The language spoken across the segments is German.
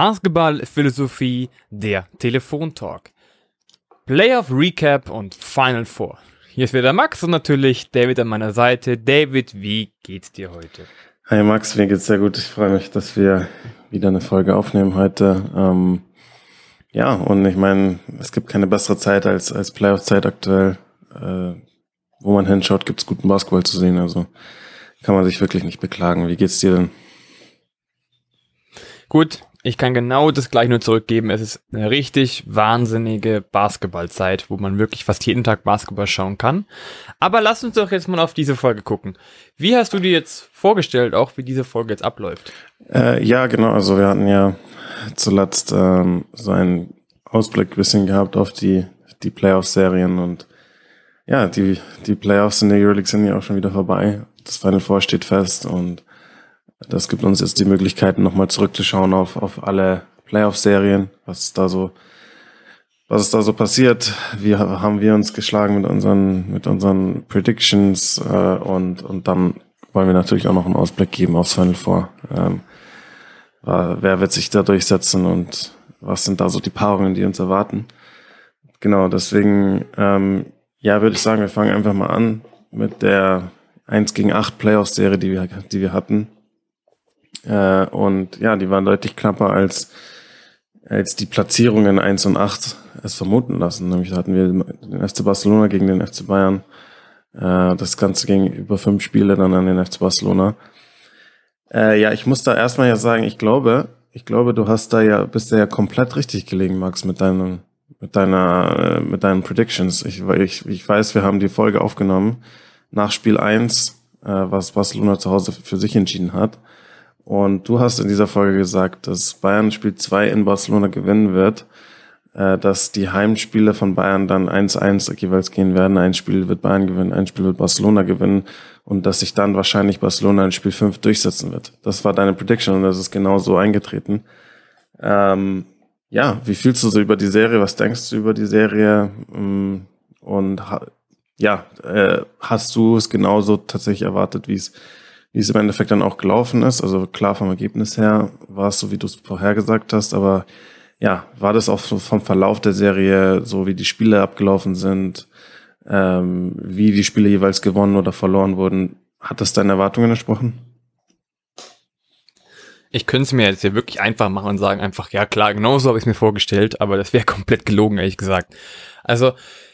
Basketball-Philosophie, der Telefontalk. Playoff Recap und Final Four. Hier ist wieder Max und natürlich David an meiner Seite. David, wie geht's dir heute? Hi Max, mir geht's sehr gut. Ich freue mich, dass wir wieder eine Folge aufnehmen heute. Ähm, ja, und ich meine, es gibt keine bessere Zeit als, als Playoff-Zeit aktuell. Äh, wo man hinschaut, gibt's guten Basketball zu sehen. Also kann man sich wirklich nicht beklagen. Wie geht's dir denn? Gut, ich kann genau das gleich nur zurückgeben. Es ist eine richtig wahnsinnige Basketballzeit, wo man wirklich fast jeden Tag Basketball schauen kann. Aber lass uns doch jetzt mal auf diese Folge gucken. Wie hast du dir jetzt vorgestellt, auch wie diese Folge jetzt abläuft? Äh, ja, genau. Also wir hatten ja zuletzt ähm, so einen Ausblick bisschen gehabt auf die, die Playoff-Serien und ja, die, die Playoffs in der Euroleague sind ja auch schon wieder vorbei. Das Final Four steht fest und das gibt uns jetzt die Möglichkeit, nochmal zurückzuschauen auf, auf alle Playoff-Serien, was da so, was ist da so passiert, wie haben wir uns geschlagen mit unseren, mit unseren Predictions äh, und, und dann wollen wir natürlich auch noch einen Ausblick geben aufs Final Four. Ähm, wer wird sich da durchsetzen und was sind da so die Paarungen, die uns erwarten. Genau, deswegen, ähm, ja, würde ich sagen, wir fangen einfach mal an mit der 1 gegen 8 Playoff-Serie, die wir, die wir hatten. Äh, und ja, die waren deutlich knapper als, als die Platzierungen 1 und 8 es vermuten lassen. Nämlich hatten wir den FC Barcelona gegen den FC Bayern. Äh, das Ganze ging über fünf Spiele dann an den FC Barcelona. Äh, ja, ich muss da erstmal ja sagen, ich glaube, ich glaube, du hast da ja, bist da ja komplett richtig gelegen, Max, mit deinen, mit deiner, äh, mit deinen Predictions. Ich, ich, ich weiß, wir haben die Folge aufgenommen nach Spiel 1, äh, was Barcelona zu Hause für sich entschieden hat. Und du hast in dieser Folge gesagt, dass Bayern Spiel 2 in Barcelona gewinnen wird, äh, dass die Heimspiele von Bayern dann 1-1 jeweils gehen werden. Ein Spiel wird Bayern gewinnen, ein Spiel wird Barcelona gewinnen und dass sich dann wahrscheinlich Barcelona in Spiel 5 durchsetzen wird. Das war deine Prediction und das ist genau so eingetreten. Ähm, ja, wie fühlst du so über die Serie? Was denkst du über die Serie? Mm, und ja, äh, hast du es genauso tatsächlich erwartet, wie es wie es im Endeffekt dann auch gelaufen ist. Also klar vom Ergebnis her war es so, wie du es vorhergesagt hast, aber ja, war das auch so vom Verlauf der Serie, so wie die Spiele abgelaufen sind, ähm, wie die Spiele jeweils gewonnen oder verloren wurden, hat das deinen Erwartungen entsprochen? Ich könnte es mir jetzt hier wirklich einfach machen und sagen einfach, ja klar, genau so habe ich es mir vorgestellt, aber das wäre komplett gelogen, ehrlich gesagt. Also,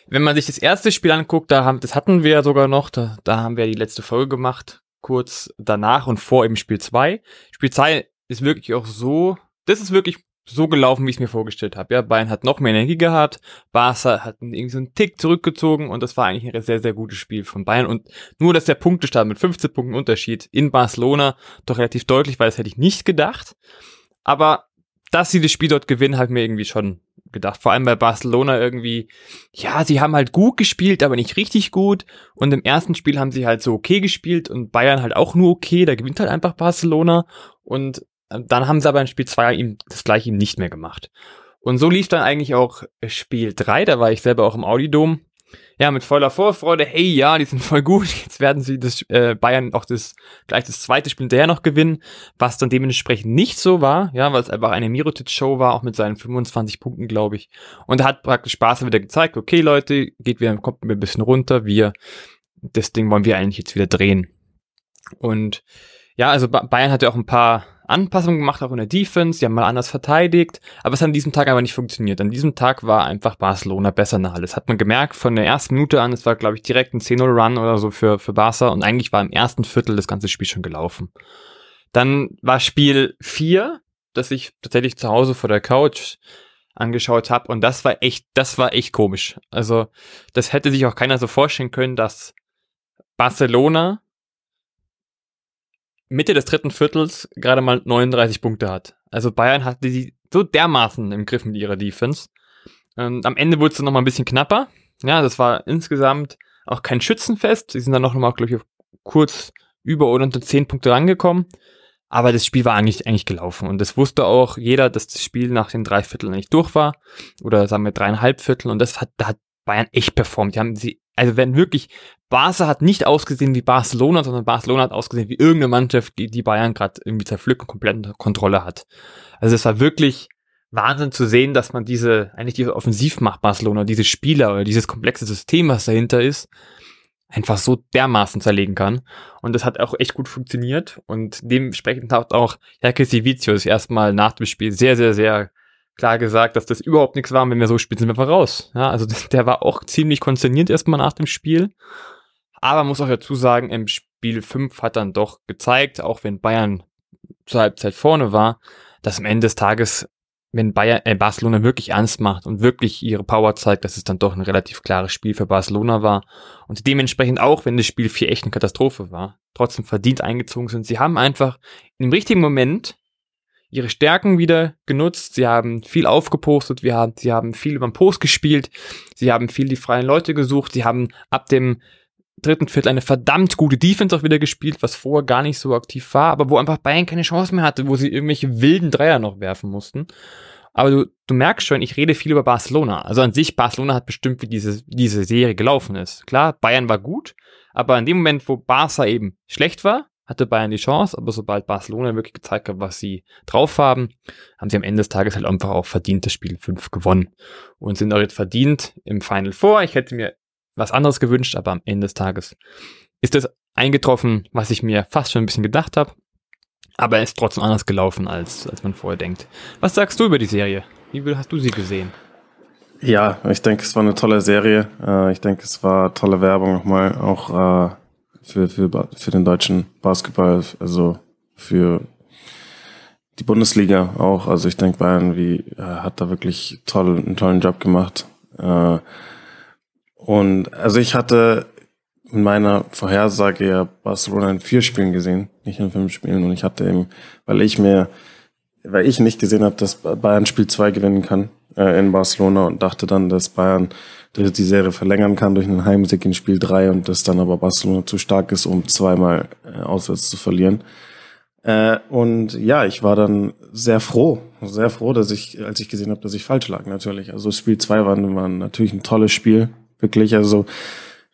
wenn man sich das erste Spiel anguckt, da haben, das hatten wir ja sogar noch, da, da haben wir die letzte Folge gemacht, kurz danach und vor im Spiel 2. Spiel 2 ist wirklich auch so, das ist wirklich so gelaufen, wie ich es mir vorgestellt habe. Ja, Bayern hat noch mehr Energie gehabt, Barca hat irgendwie so einen Tick zurückgezogen und das war eigentlich ein sehr, sehr gutes Spiel von Bayern. Und nur, dass der Punktestand mit 15 Punkten Unterschied in Barcelona doch relativ deutlich war, das hätte ich nicht gedacht. Aber dass sie das Spiel dort gewinnen, hat mir irgendwie schon gedacht. Vor allem bei Barcelona irgendwie, ja, sie haben halt gut gespielt, aber nicht richtig gut. Und im ersten Spiel haben sie halt so okay gespielt und Bayern halt auch nur okay. Da gewinnt halt einfach Barcelona. Und äh, dann haben sie aber in Spiel 2 ihm das gleiche ihm nicht mehr gemacht. Und so lief dann eigentlich auch Spiel 3. Da war ich selber auch im Audidom ja, mit voller Vorfreude, hey, ja, die sind voll gut, jetzt werden sie das äh, Bayern auch das gleich das zweite Spiel hinterher noch gewinnen, was dann dementsprechend nicht so war, ja, weil es einfach eine Mirotic-Show war, auch mit seinen 25 Punkten, glaube ich. Und er hat praktisch Spaß wieder gezeigt, okay, Leute, geht wieder, kommt mir ein bisschen runter, wir, das Ding wollen wir eigentlich jetzt wieder drehen. Und ja, also Bayern hatte auch ein paar Anpassungen gemacht, auch in der Defense. Die haben mal anders verteidigt, aber es hat an diesem Tag aber nicht funktioniert. An diesem Tag war einfach Barcelona besser nach alles. Hat man gemerkt von der ersten Minute an. Es war, glaube ich, direkt ein 10-0-Run oder so für, für Barca und eigentlich war im ersten Viertel das ganze Spiel schon gelaufen. Dann war Spiel 4, das ich tatsächlich zu Hause vor der Couch angeschaut habe und das war echt, das war echt komisch. Also das hätte sich auch keiner so vorstellen können, dass Barcelona Mitte des dritten Viertels gerade mal 39 Punkte hat. Also Bayern hatte die so dermaßen im Griff mit ihrer Defense. Und am Ende wurde es dann nochmal ein bisschen knapper. Ja, das war insgesamt auch kein Schützenfest. Sie sind dann noch mal, glaube ich, kurz über oder unter 10 Punkte rangekommen. Aber das Spiel war eigentlich, eigentlich gelaufen. Und das wusste auch jeder, dass das Spiel nach den drei Vierteln nicht durch war. Oder sagen wir dreieinhalb Viertel. Und das hat, da hat Bayern echt performt. Die haben sie also wenn wirklich, Barca hat nicht ausgesehen wie Barcelona, sondern Barcelona hat ausgesehen wie irgendeine Mannschaft, die, die Bayern gerade irgendwie zerpflückt und komplette Kontrolle hat. Also es war wirklich Wahnsinn zu sehen, dass man diese, eigentlich diese Offensivmacht Barcelona, diese Spieler oder dieses komplexe System, was dahinter ist, einfach so dermaßen zerlegen kann. Und das hat auch echt gut funktioniert. Und dementsprechend hat auch Herkes Vicius erstmal nach dem Spiel sehr, sehr, sehr klar gesagt, dass das überhaupt nichts war. Wenn wir so spielen, sind wir einfach raus. Ja, also der war auch ziemlich konsterniert erstmal nach dem Spiel. Aber muss auch dazu sagen, im Spiel 5 hat dann doch gezeigt, auch wenn Bayern zur Halbzeit vorne war, dass am Ende des Tages wenn Bayern, äh, Barcelona wirklich ernst macht und wirklich ihre Power zeigt, dass es dann doch ein relativ klares Spiel für Barcelona war und dementsprechend auch, wenn das Spiel 4 echt eine Katastrophe war, trotzdem verdient eingezogen sind. Sie haben einfach im richtigen Moment ihre Stärken wieder genutzt. Sie haben viel aufgepostet, wir haben, sie haben viel über den Post gespielt, sie haben viel die freien Leute gesucht, sie haben ab dem dritten Viertel eine verdammt gute Defense auch wieder gespielt, was vorher gar nicht so aktiv war, aber wo einfach Bayern keine Chance mehr hatte, wo sie irgendwelche wilden Dreier noch werfen mussten. Aber du, du merkst schon, ich rede viel über Barcelona. Also an sich, Barcelona hat bestimmt, wie diese, diese Serie gelaufen ist. Klar, Bayern war gut, aber in dem Moment, wo Barca eben schlecht war, hatte Bayern die Chance, aber sobald Barcelona wirklich gezeigt hat, was sie drauf haben, haben sie am Ende des Tages halt einfach auch verdient das Spiel 5 gewonnen und sind auch jetzt verdient im Final Four. Ich hätte mir was anderes gewünscht, aber am Ende des Tages ist das eingetroffen, was ich mir fast schon ein bisschen gedacht habe. Aber er ist trotzdem anders gelaufen, als, als man vorher denkt. Was sagst du über die Serie? Wie hast du sie gesehen? Ja, ich denke, es war eine tolle Serie. Äh, ich denke, es war tolle Werbung nochmal, auch äh, für, für, für den deutschen Basketball, also für die Bundesliga auch. Also ich denke, Bayern wie, äh, hat da wirklich toll, einen tollen Job gemacht. Und also ich hatte in meiner Vorhersage ja Barcelona in vier Spielen gesehen, nicht in fünf Spielen. Und ich hatte eben, weil ich mir, weil ich nicht gesehen habe, dass Bayern Spiel zwei gewinnen kann äh, in Barcelona und dachte dann, dass Bayern die, Serie verlängern kann durch einen Heimsieg in Spiel drei und dass dann aber Barcelona zu stark ist, um zweimal äh, auswärts zu verlieren. Äh, und ja, ich war dann sehr froh, sehr froh, dass ich, als ich gesehen habe, dass ich falsch lag, natürlich. Also Spiel zwei war, war natürlich ein tolles Spiel, wirklich. Also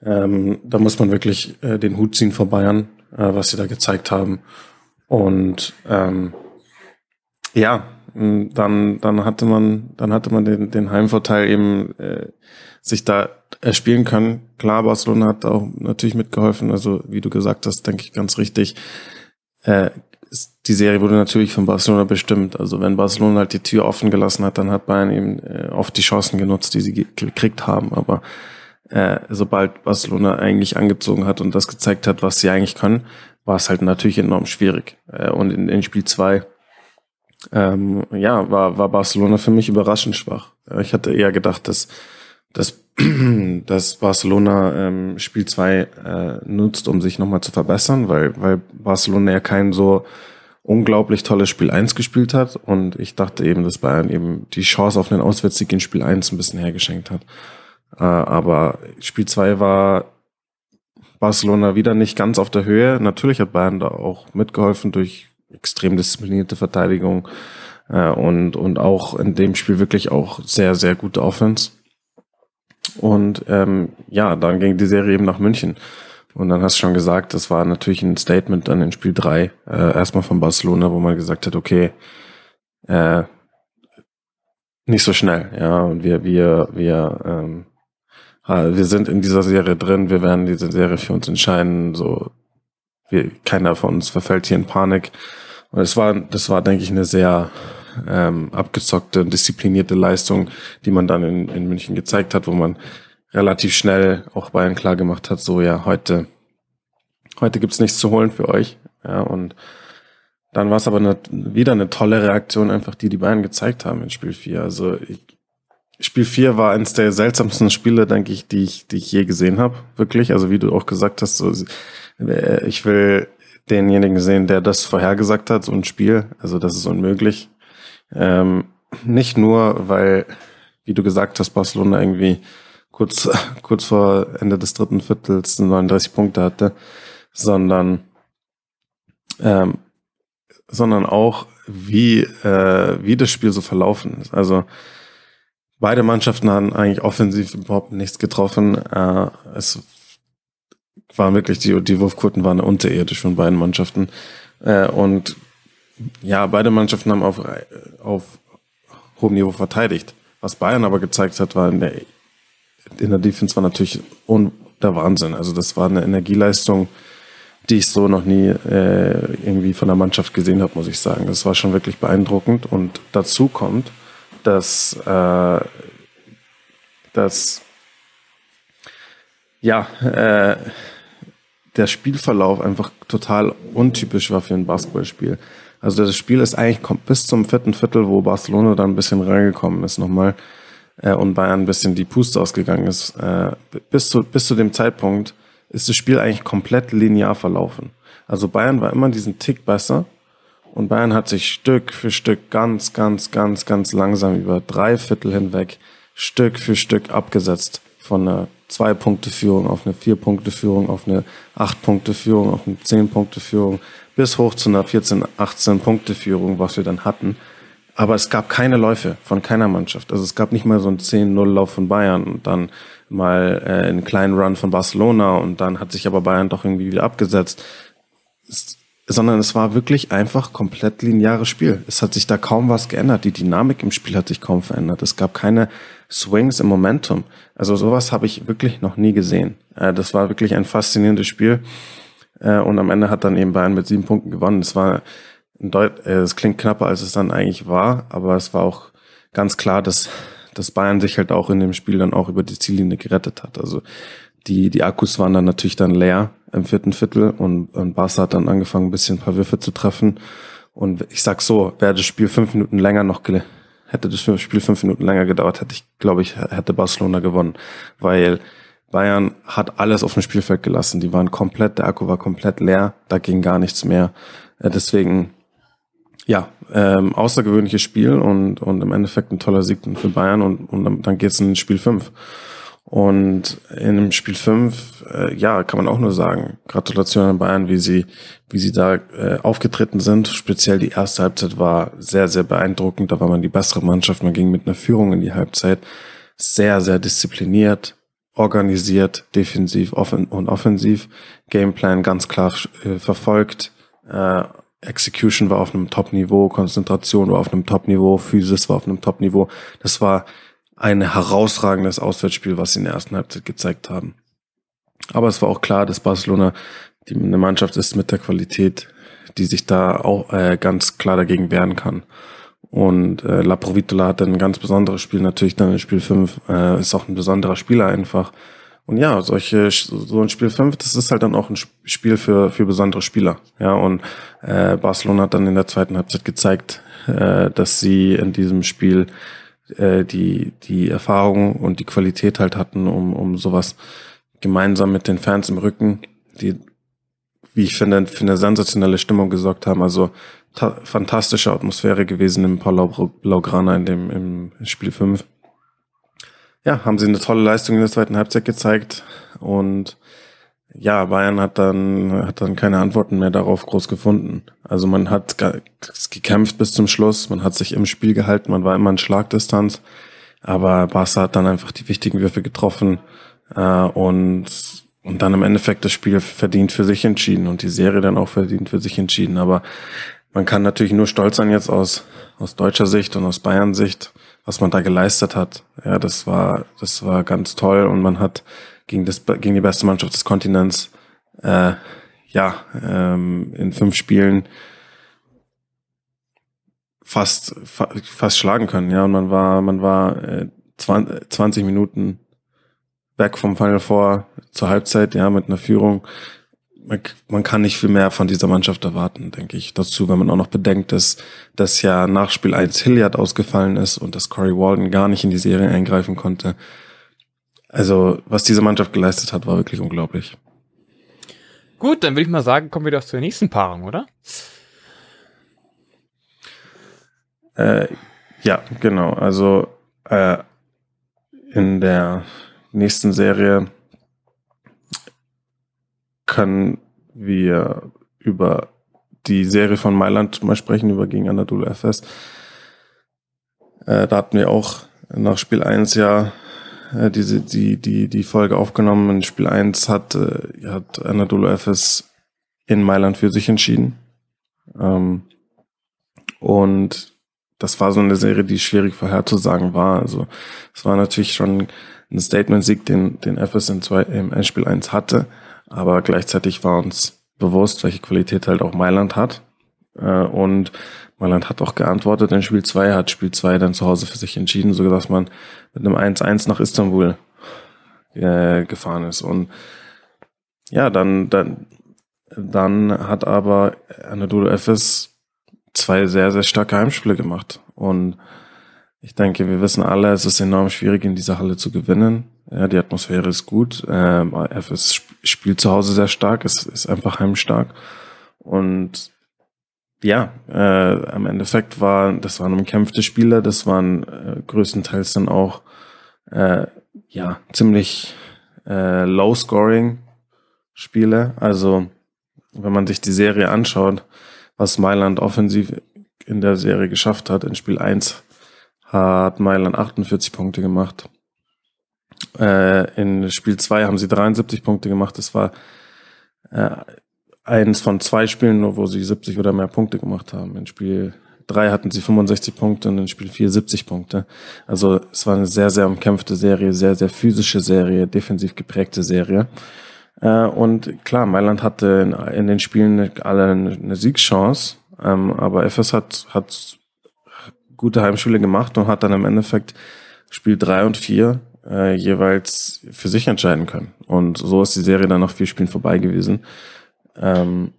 ähm, da muss man wirklich äh, den Hut ziehen vor Bayern, äh, was sie da gezeigt haben. Und ähm, ja, dann, dann hatte man, dann hatte man den, den Heimvorteil eben äh, sich da erspielen können. Klar, Barcelona hat auch natürlich mitgeholfen. Also wie du gesagt hast, denke ich ganz richtig. Äh, die Serie wurde natürlich von Barcelona bestimmt. Also wenn Barcelona halt die Tür offen gelassen hat, dann hat Bayern eben äh, oft die Chancen genutzt, die sie gekriegt haben. Aber äh, sobald Barcelona eigentlich angezogen hat und das gezeigt hat, was sie eigentlich können, war es halt natürlich enorm schwierig. Äh, und in, in Spiel zwei ähm, ja, war, war Barcelona für mich überraschend schwach. Ich hatte eher gedacht, dass, dass, dass Barcelona ähm, Spiel zwei äh, nutzt, um sich nochmal zu verbessern, weil, weil Barcelona ja kein so unglaublich tolles Spiel eins gespielt hat. Und ich dachte eben, dass Bayern eben die Chance auf einen Auswärtssieg in Spiel eins ein bisschen hergeschenkt hat. Äh, aber Spiel 2 war Barcelona wieder nicht ganz auf der Höhe. Natürlich hat Bayern da auch mitgeholfen durch extrem disziplinierte Verteidigung äh, und, und auch in dem Spiel wirklich auch sehr, sehr gute Offense. Und ähm, ja, dann ging die Serie eben nach München. Und dann hast du schon gesagt, das war natürlich ein Statement dann in Spiel 3, äh, erstmal von Barcelona, wo man gesagt hat, okay, äh, nicht so schnell, ja, und wir, wir, wir ähm, wir sind in dieser Serie drin, wir werden diese Serie für uns entscheiden, so, wir, keiner von uns verfällt hier in Panik. Und es war, das war, denke ich, eine sehr ähm, abgezockte, disziplinierte Leistung, die man dann in, in München gezeigt hat, wo man relativ schnell auch Bayern klar gemacht hat, so ja, heute, heute gibt's nichts zu holen für euch. Ja, und dann war es aber eine, wieder eine tolle Reaktion, einfach die die Bayern gezeigt haben in Spiel 4. Also ich, Spiel 4 war eines der seltsamsten Spiele, denke ich, die ich, die ich je gesehen habe. Wirklich. Also wie du auch gesagt hast, so, äh, ich will denjenigen sehen, der das vorhergesagt hat, so ein Spiel. Also das ist unmöglich. Ähm, nicht nur, weil, wie du gesagt hast, Barcelona irgendwie kurz, kurz vor Ende des dritten Viertels 39 Punkte hatte, sondern, ähm, sondern auch, wie, äh, wie das Spiel so verlaufen ist. Also beide Mannschaften haben eigentlich offensiv überhaupt nichts getroffen. Äh, es waren wirklich, die, die Wurfquoten waren unterirdisch von beiden Mannschaften. Äh, und ja, beide Mannschaften haben auf, auf hohem Niveau verteidigt. Was Bayern aber gezeigt hat, war in der, in der Defense war natürlich der Wahnsinn. Also das war eine Energieleistung, die ich so noch nie äh, irgendwie von der Mannschaft gesehen habe, muss ich sagen. Das war schon wirklich beeindruckend. Und dazu kommt, dass, äh, dass ja, äh, der Spielverlauf einfach total untypisch war für ein Basketballspiel. Also das Spiel ist eigentlich bis zum vierten Viertel, wo Barcelona dann ein bisschen reingekommen ist nochmal äh, und Bayern ein bisschen die Puste ausgegangen ist. Äh, bis, zu, bis zu dem Zeitpunkt ist das Spiel eigentlich komplett linear verlaufen. Also Bayern war immer diesen Tick besser und Bayern hat sich Stück für Stück ganz, ganz, ganz, ganz langsam über drei Viertel hinweg Stück für Stück abgesetzt von einer Zwei-Punkte-Führung auf eine Vier-Punkte-Führung, auf eine Acht-Punkte-Führung, auf eine Zehn-Punkte-Führung, bis hoch zu einer 14-, 18-Punkte-Führung, was wir dann hatten. Aber es gab keine Läufe von keiner Mannschaft. Also es gab nicht mal so einen 10-0-Lauf von Bayern und dann mal äh, einen kleinen Run von Barcelona und dann hat sich aber Bayern doch irgendwie wieder abgesetzt. Es, sondern es war wirklich einfach komplett lineares Spiel. Es hat sich da kaum was geändert. Die Dynamik im Spiel hat sich kaum verändert. Es gab keine Swings im Momentum. Also sowas habe ich wirklich noch nie gesehen. Äh, das war wirklich ein faszinierendes Spiel. Äh, und am Ende hat dann eben Bayern mit sieben Punkten gewonnen. Es war Deut äh, es klingt knapper, als es dann eigentlich war, aber es war auch ganz klar, dass, dass Bayern sich halt auch in dem Spiel dann auch über die Ziellinie gerettet hat. Also die, die Akkus waren dann natürlich dann leer im vierten Viertel und, und Barca hat dann angefangen, ein bisschen ein paar Würfe zu treffen. Und ich sag so, wäre das Spiel fünf Minuten länger noch hätte das Spiel fünf Minuten länger gedauert, hätte ich, glaube ich, hätte Barcelona gewonnen. Weil Bayern hat alles auf dem Spielfeld gelassen. Die waren komplett, der Akku war komplett leer, da ging gar nichts mehr. Äh, deswegen, ja, ähm, außergewöhnliches Spiel und, und im Endeffekt ein toller Sieg für Bayern und, und dann geht's in Spiel fünf. Und in dem Spiel 5, äh, ja, kann man auch nur sagen, Gratulation an Bayern, wie sie, wie sie da äh, aufgetreten sind. Speziell die erste Halbzeit war sehr, sehr beeindruckend. Da war man die bessere Mannschaft. Man ging mit einer Führung in die Halbzeit. Sehr, sehr diszipliniert, organisiert, defensiv offen und offensiv. Gameplan ganz klar äh, verfolgt. Äh, Execution war auf einem Top-Niveau, Konzentration war auf einem Top-Niveau, Physis war auf einem Top-Niveau. Das war ein herausragendes Auswärtsspiel, was sie in der ersten Halbzeit gezeigt haben. Aber es war auch klar, dass Barcelona die eine Mannschaft ist mit der Qualität, die sich da auch äh, ganz klar dagegen wehren kann. Und äh, La Provitola hat dann ein ganz besonderes Spiel, natürlich dann in Spiel 5, äh, ist auch ein besonderer Spieler einfach. Und ja, solche, so ein Spiel 5, das ist halt dann auch ein Spiel für, für besondere Spieler. Ja, und äh, Barcelona hat dann in der zweiten Halbzeit gezeigt, äh, dass sie in diesem Spiel äh, die, die Erfahrung und die Qualität halt hatten, um, um sowas gemeinsam mit den Fans im Rücken, die, wie ich finde, für eine sensationelle Stimmung gesorgt haben. Also fantastische Atmosphäre gewesen im Palau Blaugrana in dem im Spiel 5. Ja, haben sie eine tolle Leistung in der zweiten Halbzeit gezeigt und ja, Bayern hat dann, hat dann keine Antworten mehr darauf groß gefunden. Also man hat gekämpft bis zum Schluss, man hat sich im Spiel gehalten, man war immer in Schlagdistanz, aber Barca hat dann einfach die wichtigen Würfe getroffen äh, und, und dann im Endeffekt das Spiel verdient für sich entschieden und die Serie dann auch verdient für sich entschieden. Aber man kann natürlich nur stolz sein jetzt aus, aus deutscher Sicht und aus Bayern Sicht, was man da geleistet hat. Ja, das war, das war ganz toll und man hat gegen, das, gegen die beste Mannschaft des Kontinents äh, ja, ähm, in fünf Spielen fast, fa fast schlagen können. Ja, und man war, man war äh, 20 Minuten weg vom Final Four zur Halbzeit, ja, mit einer Führung. Man, man kann nicht viel mehr von dieser Mannschaft erwarten, denke ich. Dazu, wenn man auch noch bedenkt, dass, dass ja nach Spiel 1 Hilliard ausgefallen ist und dass Corey Walden gar nicht in die Serie eingreifen konnte. Also, was diese Mannschaft geleistet hat, war wirklich unglaublich. Gut, dann würde ich mal sagen, kommen wir doch zur nächsten Paarung, oder? Äh, ja, genau. Also äh, in der nächsten Serie können wir über die Serie von Mailand mal sprechen, über gegen Anadolu FS. Äh, da hatten wir auch nach Spiel 1 ja äh, diese, die, die, die Folge aufgenommen. In Spiel 1 hat, äh, hat Anadolu Efes in Mailand für sich entschieden. Ähm, und das war so eine Serie, die schwierig vorherzusagen war. Also es war natürlich schon ein Statement-Sieg, den, den Efes in zwei, im Endspiel 1 hatte. Aber gleichzeitig war uns bewusst, welche Qualität halt auch Mailand hat. Äh, und Mailand hat auch geantwortet in Spiel 2, hat Spiel 2 dann zu Hause für sich entschieden, so dass man mit einem 1-1 nach Istanbul äh, gefahren ist. Und ja, dann, dann, dann hat aber Anadolu Efes zwei sehr, sehr starke Heimspiele gemacht. Und ich denke, wir wissen alle, es ist enorm schwierig, in dieser Halle zu gewinnen. Ja, die Atmosphäre ist gut. Ähm, FS spielt zu Hause sehr stark, es ist einfach heimstark. Und ja, äh, am Endeffekt war, das waren umkämpfte Spiele, das waren äh, größtenteils dann auch äh, ja ziemlich äh, low-scoring Spiele. Also wenn man sich die Serie anschaut, was Mailand offensiv in der Serie geschafft hat, in Spiel 1 hat Mailand 48 Punkte gemacht. Äh, in Spiel 2 haben sie 73 Punkte gemacht. Das war äh, eins von zwei Spielen, nur wo sie 70 oder mehr Punkte gemacht haben. In Spiel 3 hatten sie 65 Punkte und in Spiel 4 70 Punkte. Also es war eine sehr, sehr umkämpfte Serie, sehr, sehr physische Serie, defensiv geprägte Serie. Äh, und klar, Mailand hatte in, in den Spielen alle eine Siegschance, ähm, aber FS hat, hat gute Heimspiele gemacht und hat dann im Endeffekt Spiel 3 und 4 äh, jeweils für sich entscheiden können. Und so ist die Serie dann nach vier Spielen vorbei gewesen. Ähm,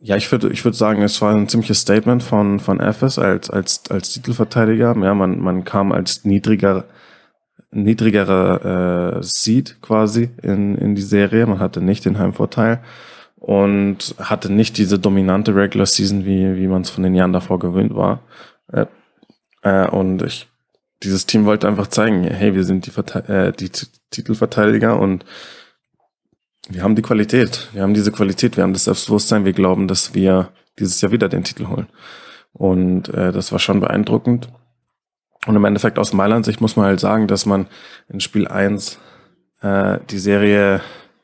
ja, ich würde ich würde sagen, es war ein ziemliches Statement von von FS als als als Titelverteidiger. Ja, man man kam als niedriger niedrigerer äh, Seed quasi in in die Serie. Man hatte nicht den Heimvorteil und hatte nicht diese dominante Regular Season, wie wie man es von den Jahren davor gewöhnt war. Äh, äh, und ich dieses Team wollte einfach zeigen, hey, wir sind die, Verte äh, die Titelverteidiger und wir haben die Qualität. Wir haben diese Qualität, wir haben das Selbstbewusstsein, wir glauben, dass wir dieses Jahr wieder den Titel holen. Und äh, das war schon beeindruckend. Und im Endeffekt aus Mailand-Sicht muss man halt sagen, dass man in Spiel 1 äh, die Serie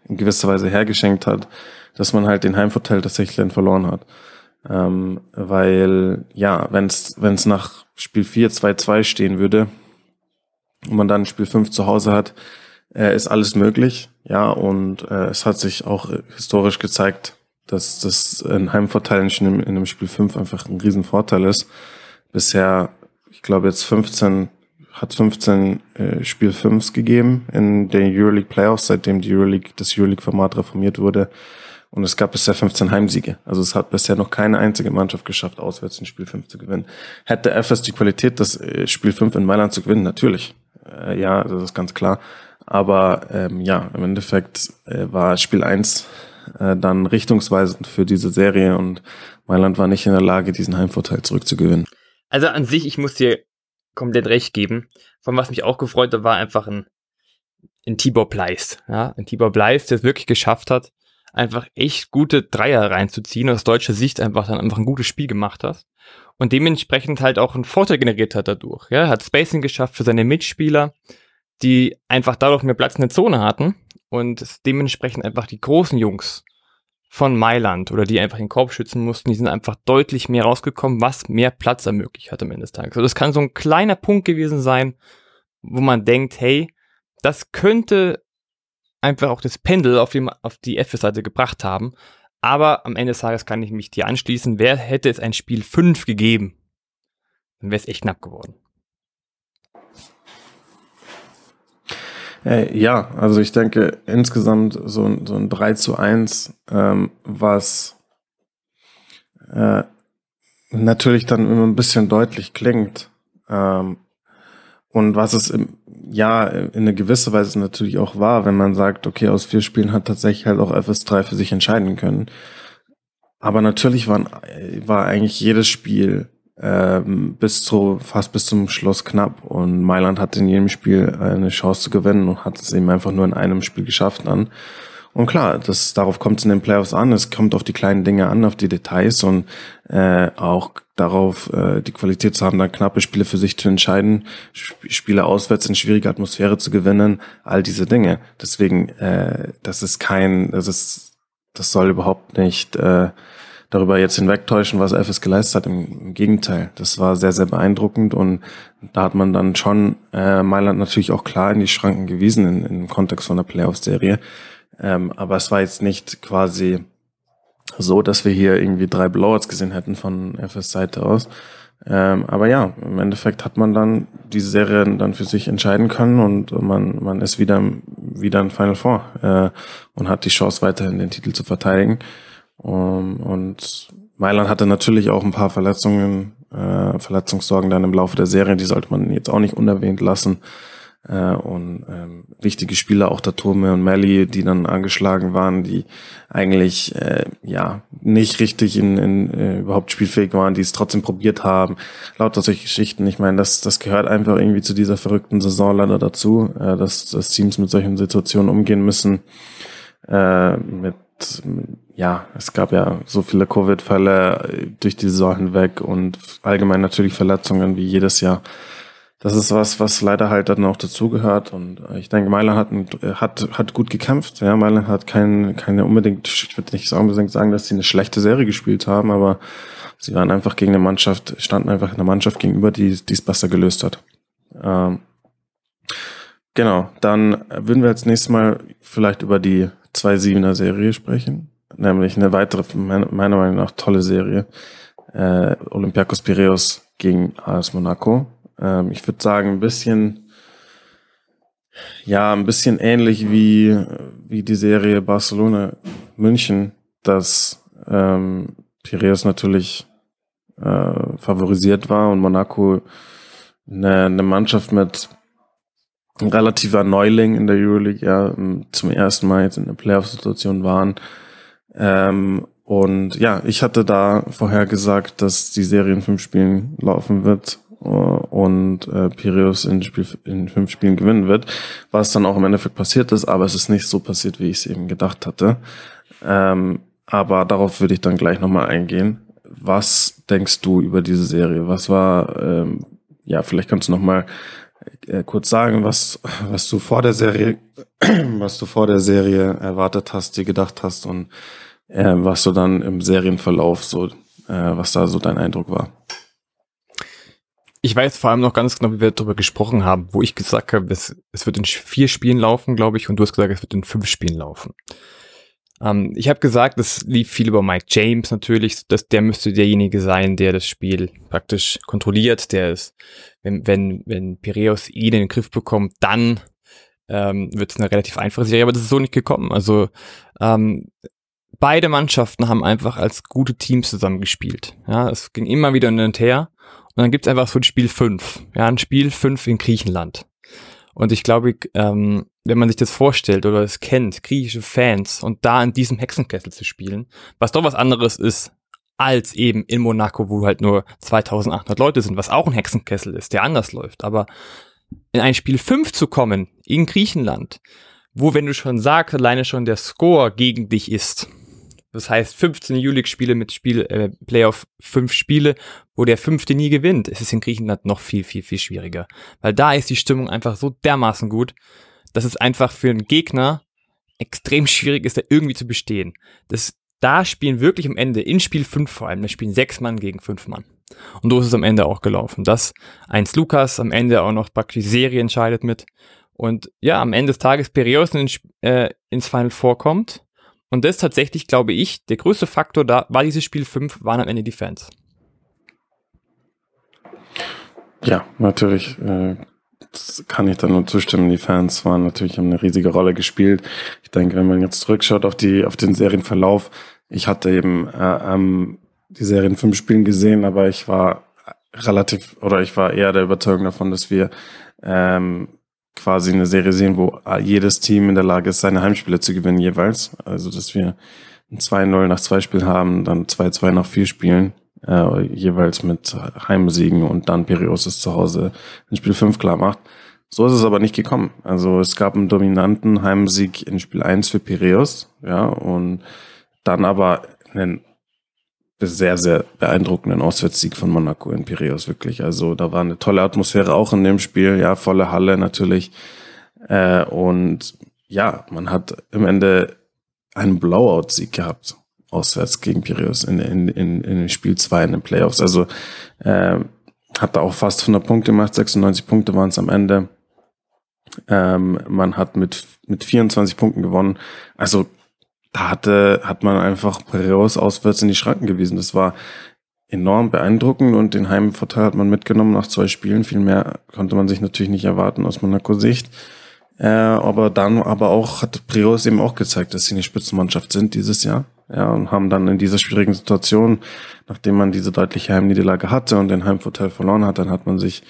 in gewisser Weise hergeschenkt hat, dass man halt den Heimvorteil tatsächlich verloren hat. Ähm, weil, ja, wenn es nach Spiel 4 2-2 stehen würde und man dann Spiel 5 zu Hause hat, äh, ist alles möglich. Ja, und äh, es hat sich auch historisch gezeigt, dass das ein Heimvorteil in, in einem Spiel 5 einfach ein Riesenvorteil ist. Bisher, ich glaube jetzt 15, hat 15 äh, Spiel 5s gegeben in den Euroleague Playoffs, seitdem die Euroleague, das Euroleague-Format reformiert wurde. Und es gab bisher 15 Heimsiege. Also es hat bisher noch keine einzige Mannschaft geschafft, auswärts in Spiel 5 zu gewinnen. Hätte FS die Qualität, das äh, Spiel 5 in Mailand zu gewinnen? Natürlich. Äh, ja, das ist ganz klar. Aber ähm, ja, im Endeffekt äh, war Spiel 1 äh, dann richtungsweisend für diese Serie und Mailand war nicht in der Lage, diesen Heimvorteil zurückzugewinnen. Also an sich, ich muss dir komplett recht geben. Von was mich auch gefreut hat, war einfach ein, ein Tibor Pleist. Ja, ein Tibor Pleist, der es wirklich geschafft hat, einfach echt gute Dreier reinzuziehen und aus deutscher Sicht einfach dann einfach ein gutes Spiel gemacht hast und dementsprechend halt auch einen Vorteil generiert hat dadurch. Ja, hat Spacing geschafft für seine Mitspieler, die einfach dadurch mehr Platz in der Zone hatten und dementsprechend einfach die großen Jungs von Mailand oder die einfach den Korb schützen mussten, die sind einfach deutlich mehr rausgekommen, was mehr Platz ermöglicht hat am Ende des Tages. Also das kann so ein kleiner Punkt gewesen sein, wo man denkt, hey, das könnte einfach auch das Pendel auf die, auf die F-Seite gebracht haben. Aber am Ende des Tages kann ich mich dir anschließen. Wer hätte es ein Spiel 5 gegeben, dann wäre es echt knapp geworden. Äh, ja, also ich denke insgesamt so, ein so ein 3 zu 1, ähm, was äh, natürlich dann immer ein bisschen deutlich klingt. Ähm, und was es im, ja in eine gewisse Weise natürlich auch war, wenn man sagt, okay, aus vier Spielen hat tatsächlich halt auch FS3 für sich entscheiden können. Aber natürlich waren, war eigentlich jedes Spiel ähm, bis zu fast bis zum Schluss knapp und Mailand hat in jedem Spiel eine Chance zu gewinnen und hat es eben einfach nur in einem Spiel geschafft dann. Und klar, das, darauf kommt es in den Playoffs an. Es kommt auf die kleinen Dinge an, auf die Details und äh, auch darauf, äh, die Qualität zu haben, dann knappe Spiele für sich zu entscheiden, Spiele auswärts in schwieriger Atmosphäre zu gewinnen, all diese Dinge. Deswegen, äh, das ist kein, das ist, das soll überhaupt nicht äh, darüber jetzt hinwegtäuschen, was FS geleistet hat. Im, Im, Gegenteil, das war sehr, sehr beeindruckend und da hat man dann schon äh, Mailand natürlich auch klar in die Schranken gewiesen in, im Kontext von der Playoff-Serie. Ähm, aber es war jetzt nicht quasi so, dass wir hier irgendwie drei Blowouts gesehen hätten von FS Seite aus. Ähm, aber ja, im Endeffekt hat man dann diese Serie dann für sich entscheiden können und man, man ist wieder, wieder in Final Four äh, und hat die Chance weiterhin den Titel zu verteidigen. Um, und Mailand hatte natürlich auch ein paar Verletzungen, äh, Verletzungssorgen dann im Laufe der Serie, die sollte man jetzt auch nicht unerwähnt lassen. Äh, und ähm, wichtige Spieler, auch der Turme und Melly, die dann angeschlagen waren, die eigentlich äh, ja nicht richtig in, in äh, überhaupt spielfähig waren, die es trotzdem probiert haben. Lauter solche Geschichten. Ich meine, das, das gehört einfach irgendwie zu dieser verrückten Saison leider dazu, äh, dass, dass Teams mit solchen Situationen umgehen müssen. Äh, mit ja, es gab ja so viele Covid-Fälle durch die Saison hinweg und allgemein natürlich Verletzungen wie jedes Jahr. Das ist was, was leider halt dann auch dazugehört. Und ich denke, Mailand hat, hat, hat gut gekämpft. Ja, Mailand hat kein, keine unbedingt, ich würde nicht unbedingt sagen, dass sie eine schlechte Serie gespielt haben, aber sie waren einfach gegen eine Mannschaft, standen einfach einer Mannschaft gegenüber, die, es besser gelöst hat. Ähm, genau, dann würden wir jetzt nächstes Mal vielleicht über die 2-7er Serie sprechen. Nämlich eine weitere, meiner Meinung nach tolle Serie. Äh, Olympiakos Piraeus gegen AS Monaco. Ähm, ich würde sagen, ein bisschen, ja, ein bisschen ähnlich wie, wie die Serie Barcelona München, dass ähm, Piraeus natürlich äh, favorisiert war und Monaco eine, eine Mannschaft mit relativer Neuling in der Euroleague, ja, zum ersten Mal jetzt in der Playoff-Situation waren. Ähm, und ja, ich hatte da vorher gesagt, dass die Serie in fünf Spielen laufen wird und äh, Piraeus in, Spiel, in fünf Spielen gewinnen wird, was dann auch im Endeffekt passiert ist, aber es ist nicht so passiert, wie ich es eben gedacht hatte. Ähm, aber darauf würde ich dann gleich nochmal eingehen. Was denkst du über diese Serie? Was war, ähm, ja, vielleicht kannst du nochmal äh, kurz sagen, was, was du vor der Serie, was du vor der Serie erwartet hast, dir gedacht hast und äh, was du dann im Serienverlauf so, äh, was da so dein Eindruck war. Ich weiß vor allem noch ganz genau, wie wir darüber gesprochen haben, wo ich gesagt habe, es, es wird in vier Spielen laufen, glaube ich, und du hast gesagt, es wird in fünf Spielen laufen. Ähm, ich habe gesagt, es lief viel über Mike James natürlich, dass der müsste derjenige sein, der das Spiel praktisch kontrolliert, der ist, wenn, wenn, wenn Piraeus ihn in den Griff bekommt, dann ähm, wird es eine relativ einfache Serie, aber das ist so nicht gekommen. Also ähm, beide Mannschaften haben einfach als gute Teams zusammengespielt. Ja, es ging immer wieder hin und her. Und dann gibt's einfach so ein Spiel 5. Ja, ein Spiel 5 in Griechenland. Und ich glaube, ähm, wenn man sich das vorstellt oder es kennt, griechische Fans und da in diesem Hexenkessel zu spielen, was doch was anderes ist als eben in Monaco, wo halt nur 2800 Leute sind, was auch ein Hexenkessel ist, der anders läuft. Aber in ein Spiel 5 zu kommen, in Griechenland, wo, wenn du schon sagst, alleine schon der Score gegen dich ist, das heißt 15 Juli-Spiele mit Spiel, äh, Playoff 5 Spiele, wo der fünfte nie gewinnt, es ist in Griechenland noch viel, viel, viel schwieriger. Weil da ist die Stimmung einfach so dermaßen gut, dass es einfach für einen Gegner extrem schwierig ist, da irgendwie zu bestehen. Das, da spielen wirklich am Ende, in Spiel 5 vor allem, da spielen sechs Mann gegen fünf Mann. Und so ist es am Ende auch gelaufen. Dass eins Lukas am Ende auch noch praktisch Serie entscheidet mit. Und ja, am Ende des Tages Piraeus in, äh, ins Final vorkommt. Und das tatsächlich, glaube ich, der größte Faktor da war dieses Spiel 5, waren am Ende die Fans. Ja, natürlich. Äh, das kann ich da nur zustimmen. Die Fans waren natürlich haben eine riesige Rolle gespielt. Ich denke, wenn man jetzt zurückschaut auf die auf den Serienverlauf, ich hatte eben äh, ähm, die Serie in fünf Spielen gesehen, aber ich war relativ oder ich war eher der Überzeugung davon, dass wir ähm, quasi eine Serie sehen, wo jedes Team in der Lage ist, seine Heimspiele zu gewinnen jeweils. Also dass wir ein 2-0 nach zwei Spielen haben, dann 2-2 nach vier Spielen äh, jeweils mit Heimsiegen und dann es zu Hause in Spiel 5 klar macht. So ist es aber nicht gekommen. Also es gab einen dominanten Heimsieg in Spiel 1 für Piraeus, ja, und dann aber einen sehr, sehr beeindruckenden Auswärtssieg von Monaco in Piraeus, wirklich. Also da war eine tolle Atmosphäre auch in dem Spiel, ja, volle Halle natürlich. Äh, und ja, man hat im Ende einen Blowout-Sieg gehabt, auswärts gegen Piraeus in, in, in, in Spiel 2 in den Playoffs. Also äh, hat da auch fast 100 Punkte gemacht, 96 Punkte waren es am Ende. Ähm, man hat mit, mit 24 Punkten gewonnen. Also da hatte, hat man einfach Piraeus auswärts in die Schranken gewiesen. Das war enorm beeindruckend und den Heimvorteil hat man mitgenommen nach zwei Spielen. Viel mehr konnte man sich natürlich nicht erwarten aus Monaco Sicht. Äh, aber dann aber auch hat Piraeus eben auch gezeigt, dass sie eine Spitzenmannschaft sind dieses Jahr. Ja, und haben dann in dieser schwierigen Situation, nachdem man diese deutliche Heimniederlage hatte und den Heimvorteil verloren hat, dann hat man sich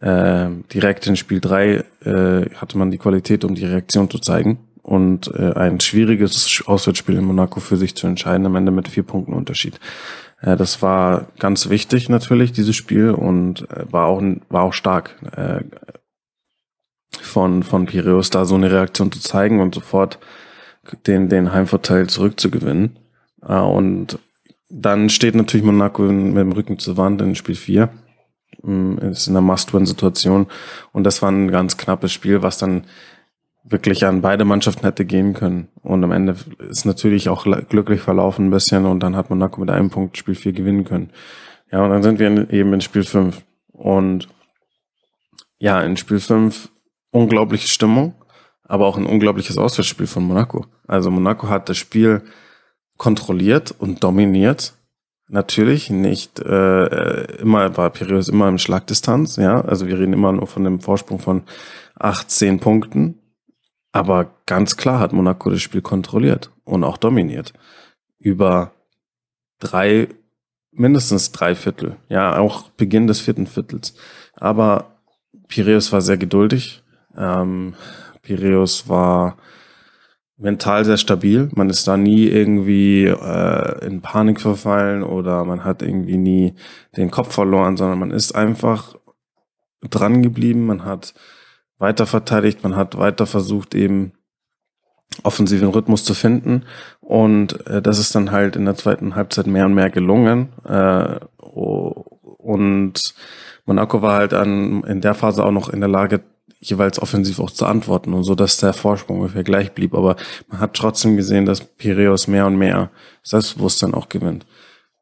äh, direkt in Spiel drei äh, hatte man die Qualität, um die Reaktion zu zeigen und äh, ein schwieriges Auswärtsspiel in Monaco für sich zu entscheiden, am Ende mit vier Punkten Unterschied. Äh, das war ganz wichtig natürlich, dieses Spiel, und äh, war auch war auch stark äh, von, von Piraeus da so eine Reaktion zu zeigen und sofort den, den Heimvorteil zurückzugewinnen. Und dann steht natürlich Monaco mit dem Rücken zur Wand in Spiel 4 Mm, ist in einer Must-Win-Situation. Und das war ein ganz knappes Spiel, was dann wirklich an beide Mannschaften hätte gehen können. Und am Ende ist natürlich auch glücklich verlaufen ein bisschen und dann hat Monaco mit einem Punkt Spiel 4 gewinnen können. Ja, und dann sind wir eben in Spiel 5. Und ja, in Spiel 5 unglaubliche Stimmung, aber auch ein unglaubliches Auswärtsspiel von Monaco. Also Monaco hat das Spiel kontrolliert und dominiert Natürlich nicht äh, immer war Piraeus immer im Schlagdistanz, ja. Also wir reden immer nur von einem Vorsprung von 18 Punkten. Aber ganz klar hat Monaco das Spiel kontrolliert und auch dominiert. Über drei, mindestens drei Viertel. Ja, auch Beginn des vierten Viertels. Aber Piraeus war sehr geduldig. Ähm, Piraeus war mental sehr stabil. Man ist da nie irgendwie äh, in Panik verfallen oder man hat irgendwie nie den Kopf verloren, sondern man ist einfach dran geblieben, man hat weiter verteidigt, man hat weiter versucht eben offensiven Rhythmus zu finden. Und äh, das ist dann halt in der zweiten Halbzeit mehr und mehr gelungen. Äh, und Monaco war halt an, in der Phase auch noch in der Lage, jeweils offensiv auch zu antworten und so, dass der Vorsprung ungefähr gleich blieb. Aber man hat trotzdem gesehen, dass Piraeus mehr und mehr Selbstbewusstsein auch gewinnt.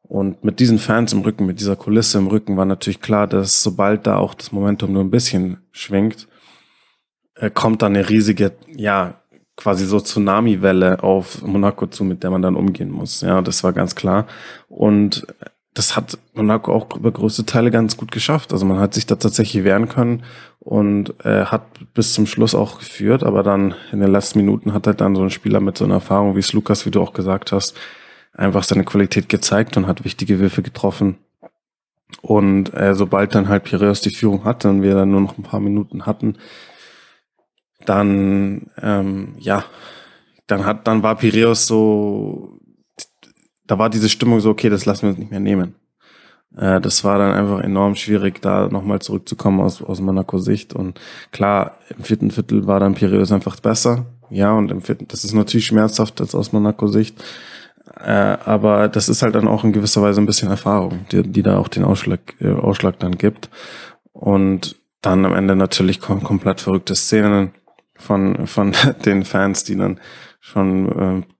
Und mit diesen Fans im Rücken, mit dieser Kulisse im Rücken war natürlich klar, dass sobald da auch das Momentum nur ein bisschen schwingt, äh, kommt dann eine riesige, ja, quasi so Tsunami-Welle auf Monaco zu, mit der man dann umgehen muss. Ja, das war ganz klar. Und das hat Monaco auch über größte Teile ganz gut geschafft. Also man hat sich da tatsächlich wehren können und äh, hat bis zum Schluss auch geführt, aber dann in den letzten Minuten hat halt dann so ein Spieler mit so einer Erfahrung wie es Lukas, wie du auch gesagt hast, einfach seine Qualität gezeigt und hat wichtige Würfe getroffen. Und äh, sobald dann halt Piraeus die Führung hatte und wir dann nur noch ein paar Minuten hatten, dann ähm, ja, dann hat dann war Piraeus so da war diese Stimmung so, okay, das lassen wir uns nicht mehr nehmen. Äh, das war dann einfach enorm schwierig, da nochmal zurückzukommen aus, aus Monaco Sicht. Und klar, im vierten Viertel war dann Piraeus einfach besser. Ja, und im vierten, das ist natürlich schmerzhaft jetzt aus Monaco Sicht. Äh, aber das ist halt dann auch in gewisser Weise ein bisschen Erfahrung, die, die da auch den Ausschlag, äh, Ausschlag dann gibt. Und dann am Ende natürlich kom komplett verrückte Szenen von, von den Fans, die dann schon äh,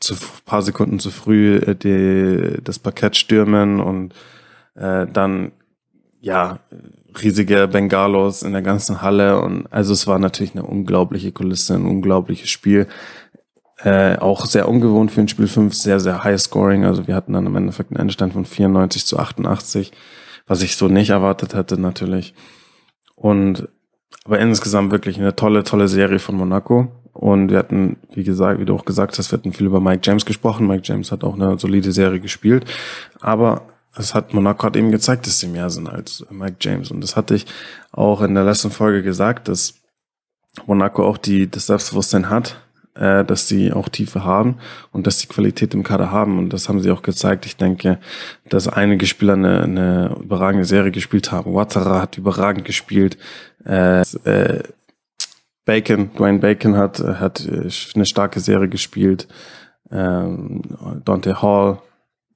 zu paar Sekunden zu früh äh, die, das Parkett stürmen und äh, dann ja riesige Bengalos in der ganzen Halle und also es war natürlich eine unglaubliche Kulisse, ein unglaubliches Spiel. Äh, auch sehr ungewohnt für ein Spiel 5, sehr, sehr high scoring. Also wir hatten dann im Endeffekt einen Endstand von 94 zu 88, was ich so nicht erwartet hätte natürlich. Und aber insgesamt wirklich eine tolle, tolle Serie von Monaco. Und wir hatten, wie gesagt, wie du auch gesagt hast, wir hatten viel über Mike James gesprochen. Mike James hat auch eine solide Serie gespielt. Aber es hat, Monaco hat eben gezeigt, dass sie mehr sind als Mike James. Und das hatte ich auch in der letzten Folge gesagt, dass Monaco auch die, das Selbstbewusstsein hat, äh, dass sie auch Tiefe haben und dass sie Qualität im Kader haben. Und das haben sie auch gezeigt. Ich denke, dass einige Spieler eine, eine überragende Serie gespielt haben. Watara hat überragend gespielt. Äh, äh, Bacon, Dwayne Bacon hat, hat eine starke Serie gespielt. Ähm, Dante Hall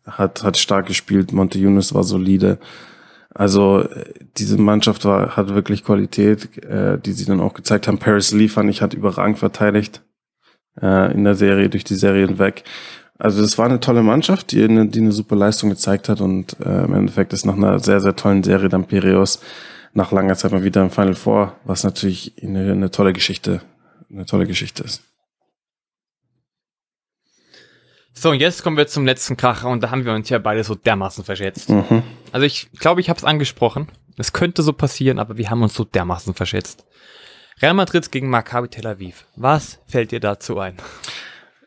hat, hat stark gespielt. Monte Yunus war solide. Also diese Mannschaft war, hat wirklich Qualität, äh, die sie dann auch gezeigt haben. Paris Lee fand ich hat überragend verteidigt äh, in der Serie, durch die Serie hinweg. Also es war eine tolle Mannschaft, die eine, die eine super Leistung gezeigt hat und äh, im Endeffekt ist nach einer sehr, sehr tollen Serie dann Piraeus nach langer Zeit mal wieder im Final Four, was natürlich eine, eine tolle Geschichte, eine tolle Geschichte ist. So, und jetzt kommen wir zum letzten Kracher und da haben wir uns ja beide so dermaßen verschätzt. Mhm. Also ich glaube, ich habe es angesprochen. Es könnte so passieren, aber wir haben uns so dermaßen verschätzt. Real Madrid gegen Maccabi Tel Aviv. Was fällt dir dazu ein?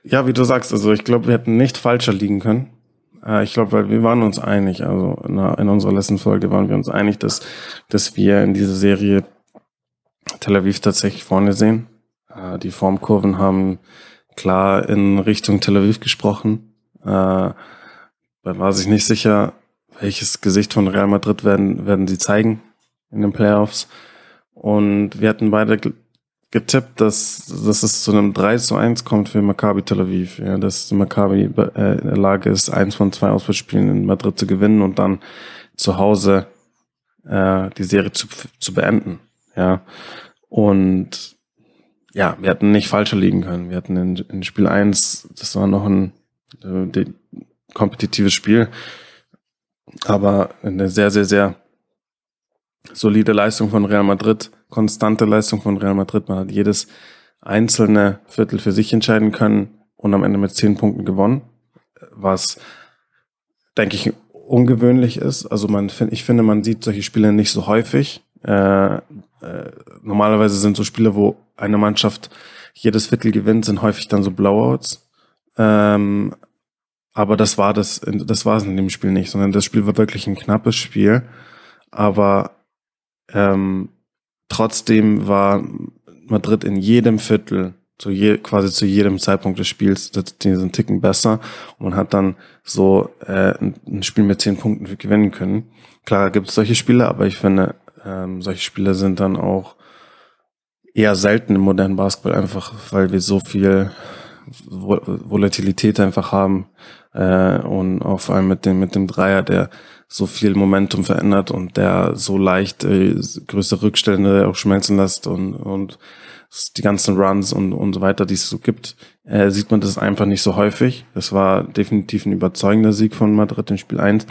Ja, wie du sagst, also ich glaube, wir hätten nicht falscher liegen können. Äh, ich glaube, weil wir waren uns einig, also in unserer letzten Folge waren wir uns einig, dass, dass wir in dieser Serie Tel Aviv tatsächlich vorne sehen. Äh, die Formkurven haben klar in Richtung Tel Aviv gesprochen. Äh, da war sich nicht sicher, welches Gesicht von Real Madrid werden, werden sie zeigen in den Playoffs. Und wir hatten beide getippt, dass, dass es zu einem 3 zu 1 kommt für Maccabi Tel Aviv. Ja, dass Maccabi äh, in der Lage ist, eins von zwei Auswärtsspielen in Madrid zu gewinnen und dann zu Hause äh, die Serie zu, zu beenden. Ja. Und ja, wir hatten nicht falscher liegen können. Wir hatten in, in Spiel 1, das war noch ein äh, kompetitives Spiel, aber eine sehr, sehr, sehr solide Leistung von Real Madrid, konstante Leistung von Real Madrid. Man hat jedes einzelne Viertel für sich entscheiden können und am Ende mit zehn Punkten gewonnen, was, denke ich, ungewöhnlich ist. Also man, ich finde, man sieht solche Spiele nicht so häufig. Äh, äh, normalerweise sind so Spiele, wo eine Mannschaft jedes Viertel gewinnt, sind häufig dann so Blowouts. Ähm, aber das war das, das war es in dem Spiel nicht, sondern das Spiel war wirklich ein knappes Spiel. Aber ähm, trotzdem war Madrid in jedem Viertel, zu je, quasi zu jedem Zeitpunkt des Spiels, diesen Ticken besser und man hat dann so äh, ein Spiel mit zehn Punkten gewinnen können. Klar gibt es solche Spiele, aber ich finde, ähm, solche Spiele sind dann auch eher selten im modernen Basketball, einfach weil wir so viel Volatilität einfach haben äh, und auch vor allem mit dem mit dem Dreier, der so viel Momentum verändert und der so leicht äh, größere Rückstände auch schmelzen lässt und und die ganzen Runs und und so weiter, die es so gibt, äh, sieht man das einfach nicht so häufig. Das war definitiv ein überzeugender Sieg von Madrid in Spiel 1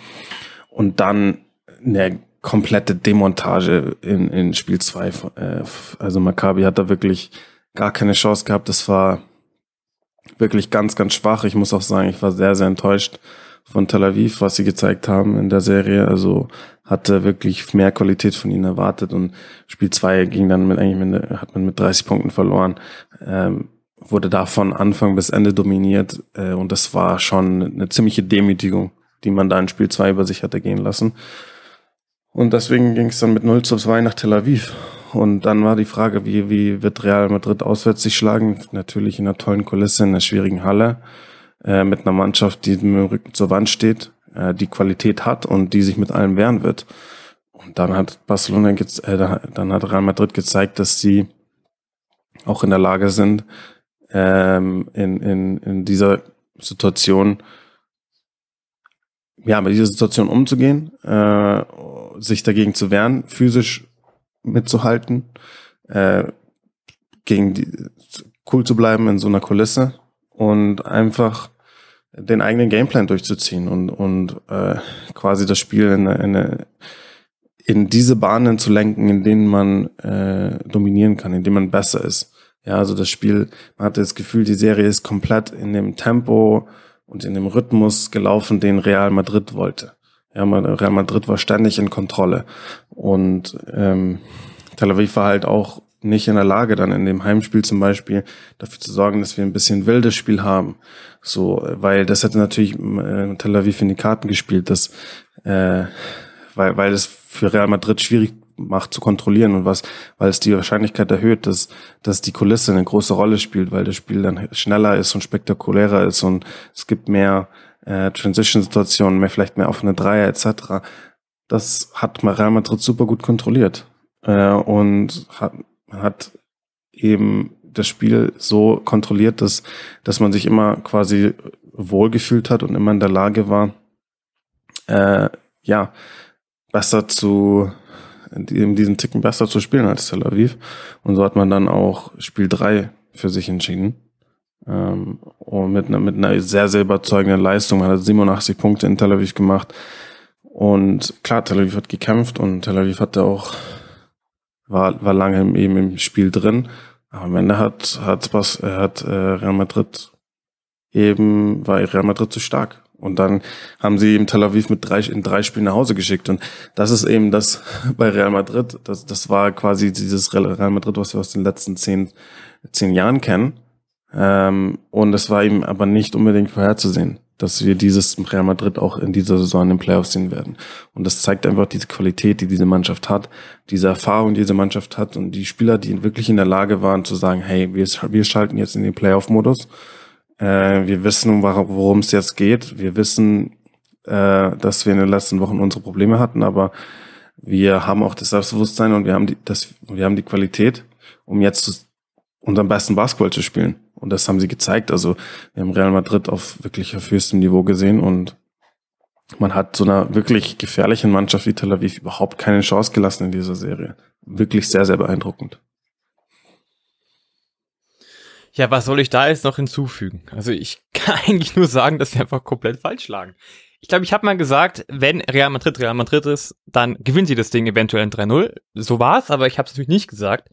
und dann eine komplette Demontage in, in Spiel 2. Äh, also Maccabi hat da wirklich gar keine Chance gehabt. Das war wirklich ganz, ganz schwach. Ich muss auch sagen, ich war sehr, sehr enttäuscht von Tel Aviv, was sie gezeigt haben in der Serie. Also hatte wirklich mehr Qualität von ihnen erwartet und Spiel 2 ging dann mit eigentlich mit, hat man mit 30 Punkten verloren. Ähm, wurde da von Anfang bis Ende dominiert äh, und das war schon eine ziemliche Demütigung, die man da in Spiel 2 über sich hatte gehen lassen. Und deswegen ging es dann mit 0 zu 2 nach Tel Aviv. Und dann war die Frage, wie, wie wird Real Madrid auswärts sich schlagen? Natürlich in einer tollen Kulisse, in einer schwierigen Halle, äh, mit einer Mannschaft, die mit dem Rücken zur Wand steht, äh, die Qualität hat und die sich mit allem wehren wird. Und dann hat Barcelona, äh, dann hat Real Madrid gezeigt, dass sie auch in der Lage sind, ähm, in, in, in dieser Situation ja, mit dieser Situation umzugehen, äh, sich dagegen zu wehren, physisch mitzuhalten, äh, gegen die, cool zu bleiben in so einer Kulisse und einfach den eigenen Gameplan durchzuziehen und, und äh, quasi das Spiel in, eine, in diese Bahnen zu lenken, in denen man äh, dominieren kann, in denen man besser ist. Ja, also das Spiel, man hatte das Gefühl, die Serie ist komplett in dem Tempo, und in dem Rhythmus gelaufen, den Real Madrid wollte. Ja, Real Madrid war ständig in Kontrolle und ähm, Tel Aviv war halt auch nicht in der Lage, dann in dem Heimspiel zum Beispiel dafür zu sorgen, dass wir ein bisschen wildes Spiel haben. So, weil das hätte natürlich äh, Tel Aviv in die Karten gespielt, dass, äh, weil, weil es für Real Madrid schwierig macht, zu kontrollieren und was, weil es die Wahrscheinlichkeit erhöht, dass, dass die Kulisse eine große Rolle spielt, weil das Spiel dann schneller ist und spektakulärer ist und es gibt mehr äh, Transition-Situationen, mehr vielleicht mehr offene Dreier etc. Das hat Real Madrid super gut kontrolliert äh, und hat, hat eben das Spiel so kontrolliert, dass, dass man sich immer quasi wohlgefühlt hat und immer in der Lage war, äh, ja, besser zu, in diesem Ticken besser zu spielen als Tel Aviv. Und so hat man dann auch Spiel 3 für sich entschieden. Ähm, und mit einer, mit einer sehr, sehr überzeugenden Leistung. Man hat 87 Punkte in Tel Aviv gemacht. Und klar, Tel Aviv hat gekämpft und Tel Aviv hatte auch, war, war lange eben im Spiel drin. Aber am Ende hat, hat, was, hat äh, Real Madrid eben, war Real Madrid zu stark. Und dann haben sie eben Tel Aviv mit drei, in drei Spielen nach Hause geschickt. Und das ist eben das bei Real Madrid. Das, das war quasi dieses Real Madrid, was wir aus den letzten zehn, zehn Jahren kennen. Ähm, und es war eben aber nicht unbedingt vorherzusehen, dass wir dieses Real Madrid auch in dieser Saison in den Playoffs sehen werden. Und das zeigt einfach diese Qualität, die diese Mannschaft hat, diese Erfahrung, die diese Mannschaft hat und die Spieler, die wirklich in der Lage waren zu sagen, hey, wir, wir schalten jetzt in den Playoff-Modus äh, wir wissen, worum es jetzt geht. Wir wissen, äh, dass wir in den letzten Wochen unsere Probleme hatten, aber wir haben auch das Selbstbewusstsein und wir haben die, das, wir haben die Qualität, um jetzt unseren besten Basketball zu spielen. Und das haben sie gezeigt. Also wir haben Real Madrid auf wirklich auf höchstem Niveau gesehen und man hat so einer wirklich gefährlichen Mannschaft wie Tel Aviv überhaupt keine Chance gelassen in dieser Serie. Wirklich sehr, sehr beeindruckend. Ja, was soll ich da jetzt noch hinzufügen? Also ich kann eigentlich nur sagen, dass wir einfach komplett falsch lagen. Ich glaube, ich habe mal gesagt, wenn Real Madrid Real Madrid ist, dann gewinnen sie das Ding eventuell in 3-0. So war's, aber ich habe es natürlich nicht gesagt.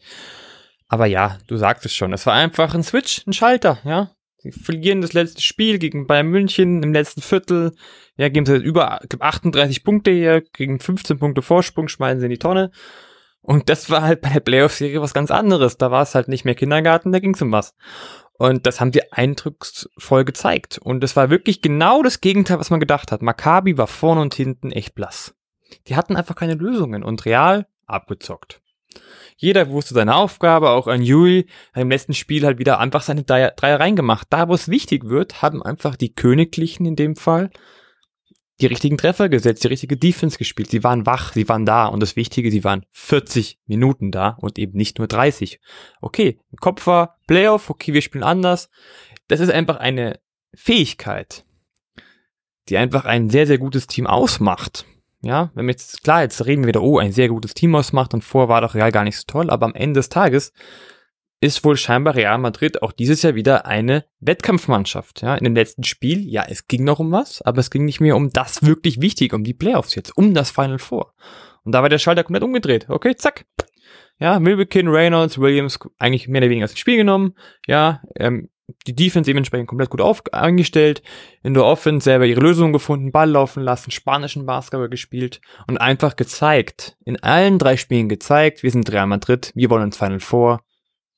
Aber ja, du sagst es schon. Es war einfach ein Switch, ein Schalter, ja. Sie verlieren das letzte Spiel gegen Bayern München im letzten Viertel. Ja, geben sie über 38 Punkte hier, gegen 15 Punkte Vorsprung, schmeißen sie in die Tonne. Und das war halt bei der Playoff-Serie was ganz anderes. Da war es halt nicht mehr Kindergarten, da ging es um was. Und das haben wir eindrucksvoll gezeigt. Und das war wirklich genau das Gegenteil, was man gedacht hat. Maccabi war vorne und hinten echt blass. Die hatten einfach keine Lösungen und real abgezockt. Jeder wusste seine Aufgabe, auch ein Juli hat im letzten Spiel halt wieder einfach seine Dreier reingemacht. Da, wo es wichtig wird, haben einfach die Königlichen in dem Fall die richtigen Treffer gesetzt, die richtige Defense gespielt. Sie waren wach, sie waren da und das Wichtige, sie waren 40 Minuten da und eben nicht nur 30. Okay, Kopf war Playoff, okay, wir spielen anders. Das ist einfach eine Fähigkeit, die einfach ein sehr, sehr gutes Team ausmacht. Ja, wenn wir jetzt, klar, jetzt reden wir wieder, oh, ein sehr gutes Team ausmacht und vor war doch Real gar nicht so toll, aber am Ende des Tages ist wohl scheinbar Real Madrid auch dieses Jahr wieder eine Wettkampfmannschaft. Ja, in dem letzten Spiel, ja, es ging noch um was, aber es ging nicht mehr um das wirklich wichtig, um die Playoffs jetzt, um das Final Four. Und da war der Schalter komplett umgedreht. Okay, zack. Ja, Milbekin, Reynolds, Williams eigentlich mehr oder weniger aus dem Spiel genommen. Ja, ähm, die Defense dementsprechend komplett gut auf, eingestellt, in der Offense selber ihre Lösung gefunden, Ball laufen lassen, spanischen Basketball gespielt und einfach gezeigt, in allen drei Spielen gezeigt, wir sind Real Madrid, wir wollen ins Final Four,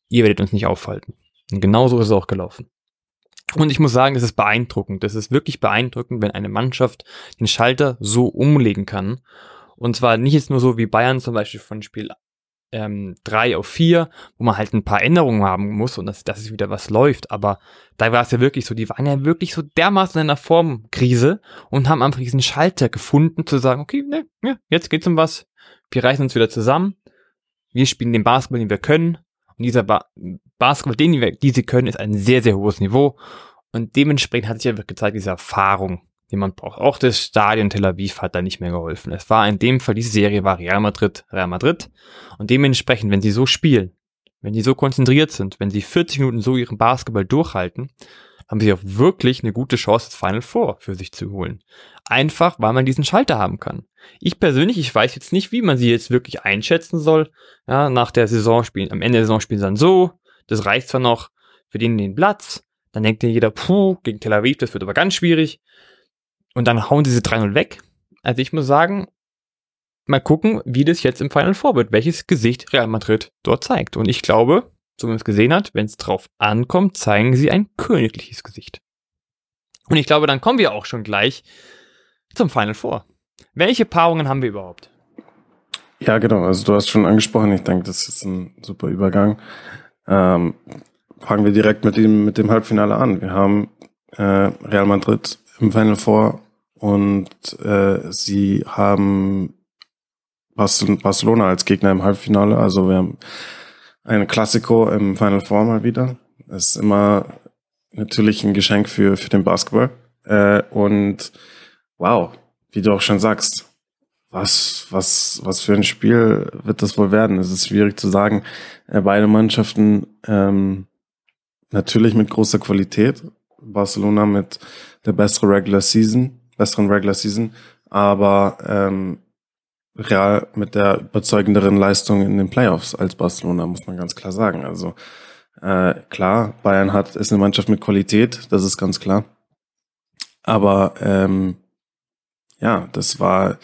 ihr werdet uns nicht aufhalten. Und genauso ist es auch gelaufen. Und ich muss sagen, es ist beeindruckend. Es ist wirklich beeindruckend, wenn eine Mannschaft den Schalter so umlegen kann. Und zwar nicht jetzt nur so wie Bayern zum Beispiel von Spiel ähm, 3 auf 4, wo man halt ein paar Änderungen haben muss und dass, dass es wieder was läuft. Aber da war es ja wirklich so, die waren ja wirklich so dermaßen in einer Formkrise und haben einfach diesen Schalter gefunden, zu sagen, okay, ne, ja, jetzt geht's um was. Wir reißen uns wieder zusammen. Wir spielen den Basketball, den wir können. Und dieser ba Basketball, den die, die sie können, ist ein sehr, sehr hohes Niveau. Und dementsprechend hat sich einfach gezeigt, diese Erfahrung, die man braucht. Auch das Stadion Tel Aviv hat da nicht mehr geholfen. Es war in dem Fall, diese Serie war Real Madrid, Real Madrid. Und dementsprechend, wenn sie so spielen, wenn sie so konzentriert sind, wenn sie 40 Minuten so ihren Basketball durchhalten, haben sie auch wirklich eine gute Chance, das Final Four für sich zu holen. Einfach, weil man diesen Schalter haben kann. Ich persönlich, ich weiß jetzt nicht, wie man sie jetzt wirklich einschätzen soll. Ja, nach der Saison spielen, am Ende der Saison spielen sie dann so. Das reicht zwar noch für den den Platz. Dann denkt ja jeder, puh, gegen Tel Aviv, das wird aber ganz schwierig. Und dann hauen diese 3-0 weg. Also ich muss sagen, mal gucken, wie das jetzt im Final Four wird, welches Gesicht Real Madrid dort zeigt. Und ich glaube, so wie man es gesehen hat, wenn es drauf ankommt, zeigen sie ein königliches Gesicht. Und ich glaube, dann kommen wir auch schon gleich zum Final Four. Welche Paarungen haben wir überhaupt? Ja, genau. Also du hast schon angesprochen. Ich denke, das ist ein super Übergang. Ähm, fangen wir direkt mit dem, mit dem Halbfinale an. Wir haben äh, Real Madrid im Final Four und äh, sie haben Barcelona als Gegner im Halbfinale. Also wir haben ein Klassiko im Final Four mal wieder. Das ist immer natürlich ein Geschenk für, für den Basketball. Äh, und wow, wie du auch schon sagst, was, was, was für ein Spiel wird das wohl werden? Es ist schwierig zu sagen. Äh, beide Mannschaften ähm, natürlich mit großer Qualität. Barcelona mit der besseren Regular Season, besseren Regular Season, aber ähm, Real mit der überzeugenderen Leistung in den Playoffs als Barcelona, muss man ganz klar sagen. Also äh, klar, Bayern hat ist eine Mannschaft mit Qualität, das ist ganz klar. Aber ähm, ja, das war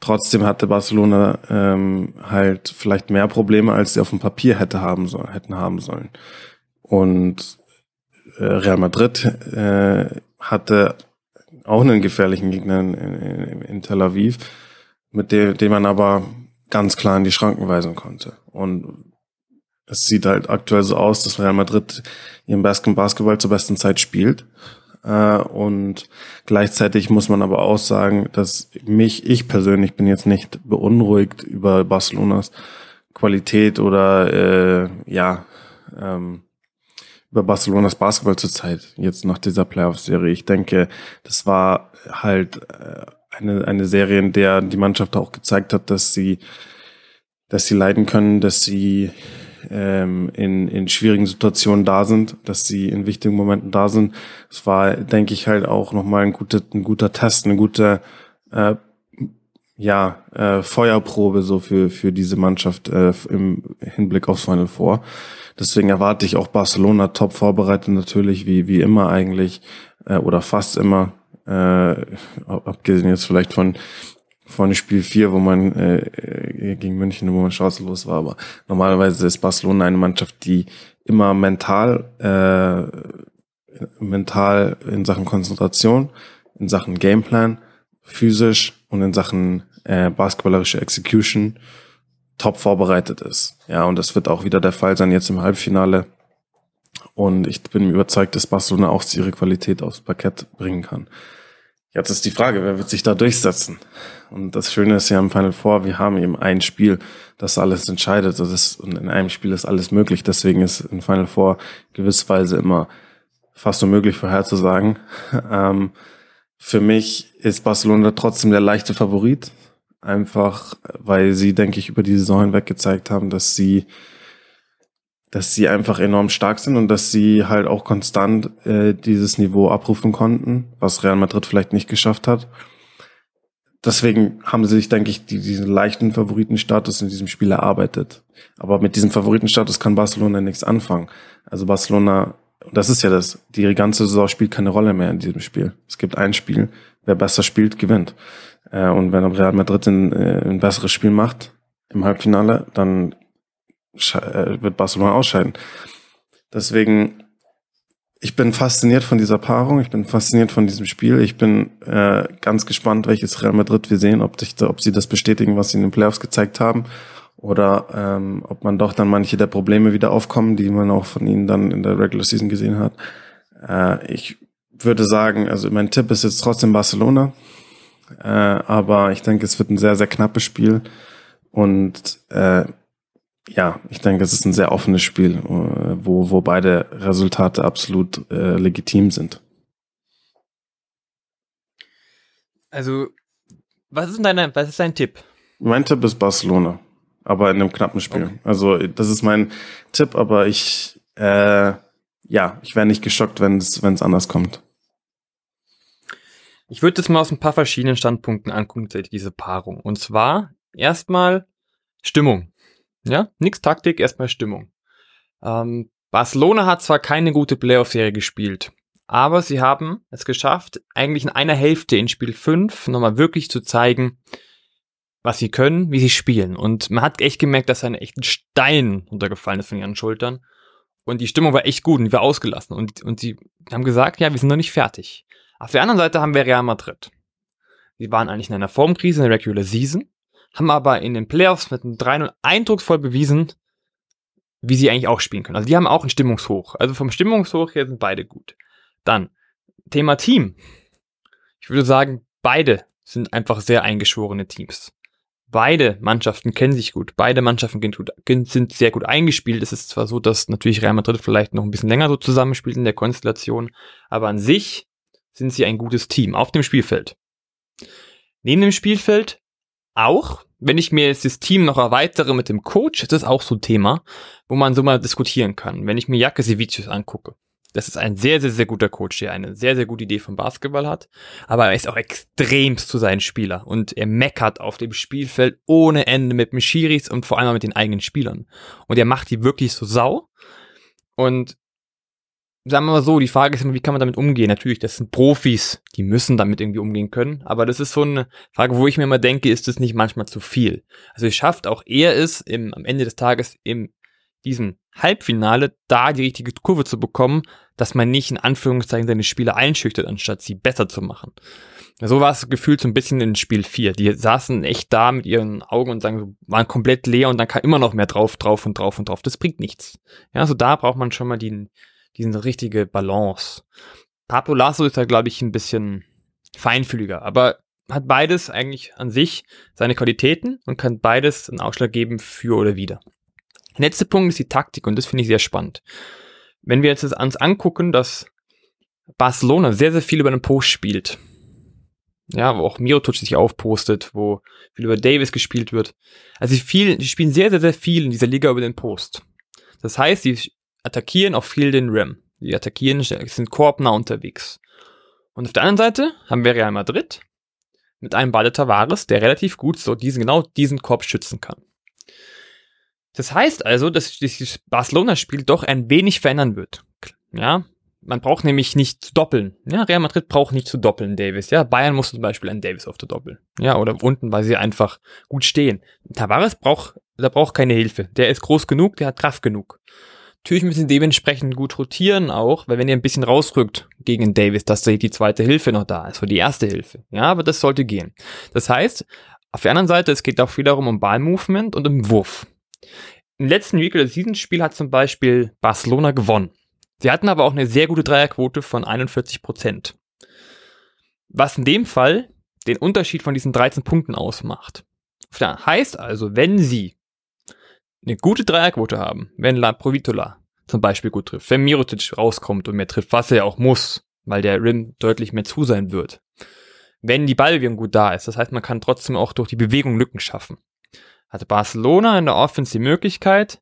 trotzdem hatte Barcelona ähm, halt vielleicht mehr Probleme, als sie auf dem Papier hätte haben sollen, hätten haben sollen. Und äh, Real Madrid äh, hatte auch einen gefährlichen Gegner in, in, in Tel Aviv, mit dem, dem man aber ganz klar in die Schranken weisen konnte. Und es sieht halt aktuell so aus, dass Real Madrid ihren besten Basketball zur besten Zeit spielt. Äh, und gleichzeitig muss man aber auch sagen, dass mich, ich persönlich bin jetzt nicht beunruhigt über Barcelonas Qualität oder äh, ja, ähm, über Barcelonas Basketball zurzeit, jetzt nach dieser Playoff-Serie. Ich denke, das war halt äh, eine, eine Serie, in der die Mannschaft auch gezeigt hat, dass sie, dass sie leiden können, dass sie ähm, in, in schwierigen Situationen da sind, dass sie in wichtigen Momenten da sind. Es war, denke ich, halt auch nochmal ein guter, ein guter Test, eine gute äh, ja, äh, Feuerprobe so für, für diese Mannschaft äh, im Hinblick aufs Final Four. Deswegen erwarte ich auch Barcelona top vorbereitet natürlich, wie, wie immer eigentlich, äh, oder fast immer, äh, abgesehen jetzt vielleicht von von Spiel 4, wo man äh, äh, gegen München, wo man chancenlos war. Aber normalerweise ist Barcelona eine Mannschaft, die immer mental, äh, mental in Sachen Konzentration, in Sachen Gameplan, physisch und in Sachen äh, basketballerische Execution top vorbereitet ist. Ja, und das wird auch wieder der Fall sein jetzt im Halbfinale. Und ich bin überzeugt, dass Barcelona auch ihre Qualität aufs Parkett bringen kann. Jetzt ist die Frage, wer wird sich da durchsetzen? Und das Schöne ist ja im Final Four, wir haben eben ein Spiel, das alles entscheidet. Das ist, und in einem Spiel ist alles möglich. Deswegen ist in Final Four gewissweise immer fast unmöglich vorherzusagen. Ähm, für mich ist Barcelona trotzdem der leichte Favorit. Einfach, weil sie, denke ich, über die Saison hinweg gezeigt haben, dass sie dass sie einfach enorm stark sind und dass sie halt auch konstant äh, dieses Niveau abrufen konnten, was Real Madrid vielleicht nicht geschafft hat. Deswegen haben sie sich, denke ich, die, diesen leichten Favoritenstatus in diesem Spiel erarbeitet. Aber mit diesem Favoritenstatus kann Barcelona nichts anfangen. Also Barcelona, das ist ja das, die ganze Saison spielt keine Rolle mehr in diesem Spiel. Es gibt ein Spiel, wer besser spielt, gewinnt. Äh, und wenn Real Madrid ein, äh, ein besseres Spiel macht im Halbfinale, dann äh, wird Barcelona ausscheiden. Deswegen, ich bin fasziniert von dieser Paarung, ich bin fasziniert von diesem Spiel. Ich bin äh, ganz gespannt, welches Real Madrid wir sehen, ob, sich, ob sie das bestätigen, was sie in den Playoffs gezeigt haben, oder ähm, ob man doch dann manche der Probleme wieder aufkommen, die man auch von ihnen dann in der Regular Season gesehen hat. Äh, ich würde sagen, also mein Tipp ist jetzt trotzdem Barcelona, äh, aber ich denke, es wird ein sehr, sehr knappes Spiel und äh, ja, ich denke, es ist ein sehr offenes Spiel, äh, wo, wo beide Resultate absolut äh, legitim sind. Also, was ist denn dein, was ist dein Tipp? Mein Tipp ist Barcelona, aber in einem knappen Spiel. Okay. Also, das ist mein Tipp, aber ich, äh, ja, ich wäre nicht geschockt, wenn es anders kommt. Ich würde das mal aus ein paar verschiedenen Standpunkten angucken, diese Paarung. Und zwar erstmal Stimmung. Ja, nix Taktik, erstmal Stimmung. Ähm, Barcelona hat zwar keine gute Playoff-Serie gespielt, aber sie haben es geschafft, eigentlich in einer Hälfte in Spiel 5 nochmal wirklich zu zeigen, was sie können, wie sie spielen. Und man hat echt gemerkt, dass ein echter Stein runtergefallen ist von ihren Schultern. Und die Stimmung war echt gut und die war ausgelassen. Und, und sie haben gesagt, ja, wir sind noch nicht fertig. Auf der anderen Seite haben wir Real Madrid. Sie waren eigentlich in einer Formkrise in der Regular Season haben aber in den Playoffs mit einem 3-0 eindrucksvoll bewiesen, wie sie eigentlich auch spielen können. Also die haben auch einen Stimmungshoch. Also vom Stimmungshoch her sind beide gut. Dann, Thema Team. Ich würde sagen, beide sind einfach sehr eingeschworene Teams. Beide Mannschaften kennen sich gut. Beide Mannschaften sind sehr gut eingespielt. Es ist zwar so, dass natürlich Real Madrid vielleicht noch ein bisschen länger so zusammenspielt in der Konstellation, aber an sich sind sie ein gutes Team auf dem Spielfeld. Neben dem Spielfeld auch, wenn ich mir jetzt das Team noch erweitere mit dem Coach, das ist auch so ein Thema, wo man so mal diskutieren kann. Wenn ich mir Jacke Sevicius angucke, das ist ein sehr, sehr, sehr guter Coach, der eine sehr, sehr gute Idee vom Basketball hat. Aber er ist auch extremst zu seinen Spieler und er meckert auf dem Spielfeld ohne Ende mit den Schiris und vor allem mit den eigenen Spielern. Und er macht die wirklich so sau. Und sagen wir mal so, die Frage ist immer, wie kann man damit umgehen? Natürlich, das sind Profis, die müssen damit irgendwie umgehen können. Aber das ist so eine Frage, wo ich mir immer denke, ist das nicht manchmal zu viel? Also es schafft auch er es, im, am Ende des Tages im diesem Halbfinale da die richtige Kurve zu bekommen, dass man nicht in Anführungszeichen seine Spieler einschüchtert, anstatt sie besser zu machen. So war es gefühlt so ein bisschen in Spiel 4. Die saßen echt da mit ihren Augen und sagen, waren komplett leer und dann kam immer noch mehr drauf, drauf und drauf und drauf. Das bringt nichts. Ja, also da braucht man schon mal die, diese richtige Balance. Pablo Lasso ist da, glaube ich, ein bisschen feinfühliger, aber hat beides eigentlich an sich seine Qualitäten und kann beides einen Ausschlag geben für oder wieder. Der letzte Punkt ist die Taktik und das finde ich sehr spannend. Wenn wir jetzt uns angucken, dass Barcelona sehr, sehr viel über den Post spielt, ja, wo auch Mirotic sich aufpostet, wo viel über Davis gespielt wird. Also viel, die spielen sehr, sehr, sehr viel in dieser Liga über den Post. Das heißt, sie attackieren auch viel den Rim. Die attackieren, sind korbnah unterwegs. Und auf der anderen Seite haben wir Real Madrid mit einem Ball Tavares, der relativ gut so diesen, genau diesen Korb schützen kann. Das heißt also, dass das Barcelona-Spiel doch ein wenig verändern wird. Ja, man braucht nämlich nicht zu doppeln. Ja, Real Madrid braucht nicht zu doppeln, Davis. Ja, Bayern muss zum Beispiel einen Davis auf der Doppel. Ja, oder unten, weil sie einfach gut stehen. Tavares braucht, der braucht keine Hilfe. Der ist groß genug, der hat Kraft genug. Natürlich müssen sie dementsprechend gut rotieren auch, weil wenn ihr ein bisschen rausrückt gegen Davis, dass da die zweite Hilfe noch da ist, für die erste Hilfe. Ja, aber das sollte gehen. Das heißt, auf der anderen Seite, es geht auch wiederum um Ballmovement und um Wurf. Im letzten Regular Season Spiel hat zum Beispiel Barcelona gewonnen. Sie hatten aber auch eine sehr gute Dreierquote von 41 Prozent. Was in dem Fall den Unterschied von diesen 13 Punkten ausmacht. Heißt also, wenn Sie eine gute Dreierquote haben, wenn La Provitola zum Beispiel gut trifft, wenn Mirotic rauskommt und mehr trifft, was er auch muss, weil der Rim deutlich mehr zu sein wird, wenn die Ballbewegung gut da ist, das heißt, man kann trotzdem auch durch die Bewegung Lücken schaffen, hatte Barcelona in der Offense die Möglichkeit,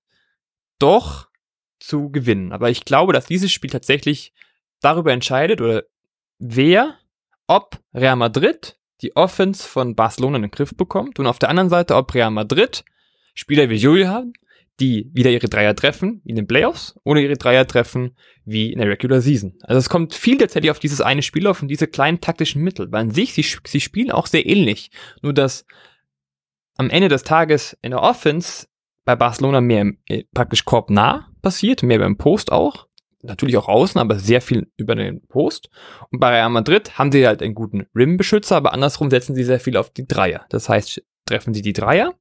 doch zu gewinnen. Aber ich glaube, dass dieses Spiel tatsächlich darüber entscheidet oder wer, ob Real Madrid die Offense von Barcelona in den Griff bekommt und auf der anderen Seite, ob Real Madrid Spieler wie Julio haben, die wieder ihre Dreier treffen, wie in den Playoffs, oder ihre Dreier treffen, wie in der Regular Season. Also es kommt viel tatsächlich auf dieses eine Spiel auf und diese kleinen taktischen Mittel, weil an sich, sie, sie spielen auch sehr ähnlich. Nur dass am Ende des Tages in der Offense bei Barcelona mehr äh, praktisch korbnah passiert, mehr beim Post auch. Natürlich auch außen, aber sehr viel über den Post. Und bei Real Madrid haben sie halt einen guten Rim-Beschützer, aber andersrum setzen sie sehr viel auf die Dreier. Das heißt, treffen sie die Dreier,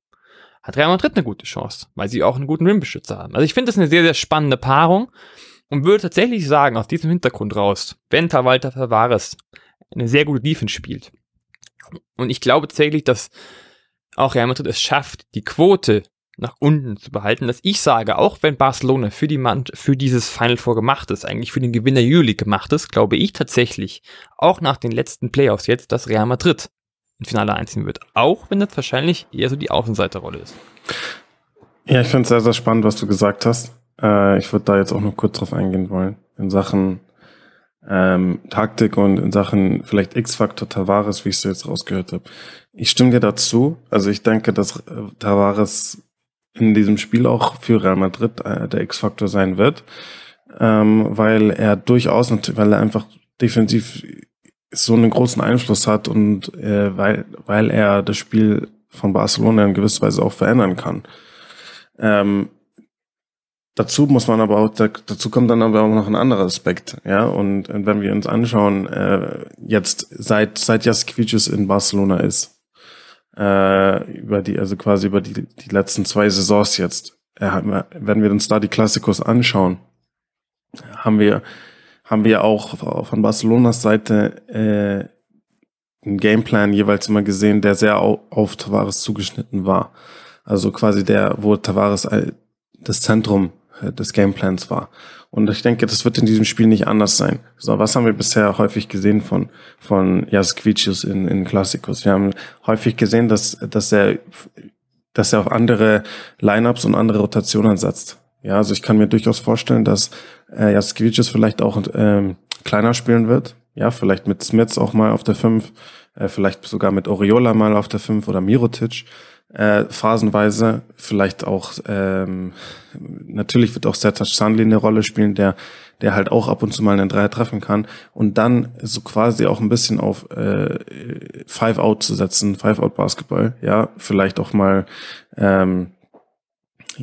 hat Real Madrid eine gute Chance, weil sie auch einen guten Rim-Beschützer haben. Also ich finde das eine sehr, sehr spannende Paarung und würde tatsächlich sagen, aus diesem Hintergrund raus, wenn Walter Tavares eine sehr gute Defense spielt. Und ich glaube tatsächlich, dass auch Real Madrid es schafft, die Quote nach unten zu behalten, dass ich sage, auch wenn Barcelona für die Mann, für dieses Final Four gemacht ist, eigentlich für den Gewinner Juli gemacht ist, glaube ich tatsächlich, auch nach den letzten Playoffs jetzt, dass Real Madrid im Finale einziehen wird. Auch wenn das wahrscheinlich eher so die Außenseiterrolle ist. Ja, ich finde es sehr, sehr spannend, was du gesagt hast. Äh, ich würde da jetzt auch noch kurz drauf eingehen wollen. In Sachen ähm, Taktik und in Sachen vielleicht X-Faktor Tavares, wie ich es jetzt rausgehört habe. Ich stimme dir dazu. Also ich denke, dass äh, Tavares in diesem Spiel auch für Real Madrid äh, der X-Faktor sein wird, ähm, weil er durchaus, weil er einfach defensiv so einen großen Einfluss hat und äh, weil, weil er das Spiel von Barcelona in gewisser Weise auch verändern kann. Ähm, Dazu muss man aber auch, dazu kommt dann aber auch noch ein anderer Aspekt, ja. Und wenn wir uns anschauen, äh, jetzt seit seit Jaskevicius in Barcelona ist, äh, über die, also quasi über die, die letzten zwei Saisons jetzt, äh, wenn wir uns da die Klassikos anschauen, haben wir, haben wir auch von Barcelonas Seite äh, einen Gameplan jeweils immer gesehen, der sehr auf, auf Tavares zugeschnitten war. Also quasi der, wo Tavares das Zentrum äh, des Gameplans war. Und ich denke, das wird in diesem Spiel nicht anders sein. So, was haben wir bisher häufig gesehen von, von Jaskvicius in, in Klassikos? Wir haben häufig gesehen, dass, dass er, dass er auf andere Lineups und andere Rotationen setzt. Ja, also ich kann mir durchaus vorstellen, dass äh, Jaskevicius vielleicht auch ähm, kleiner spielen wird. Ja, vielleicht mit Smits auch mal auf der 5, äh, vielleicht sogar mit Oriola mal auf der 5 oder Mirotic äh, phasenweise. Vielleicht auch, ähm, natürlich wird auch Sertac Sandli eine Rolle spielen, der, der halt auch ab und zu mal einen Dreier treffen kann. Und dann so quasi auch ein bisschen auf äh, Five-Out zu setzen, Five-Out-Basketball. Ja, vielleicht auch mal ähm,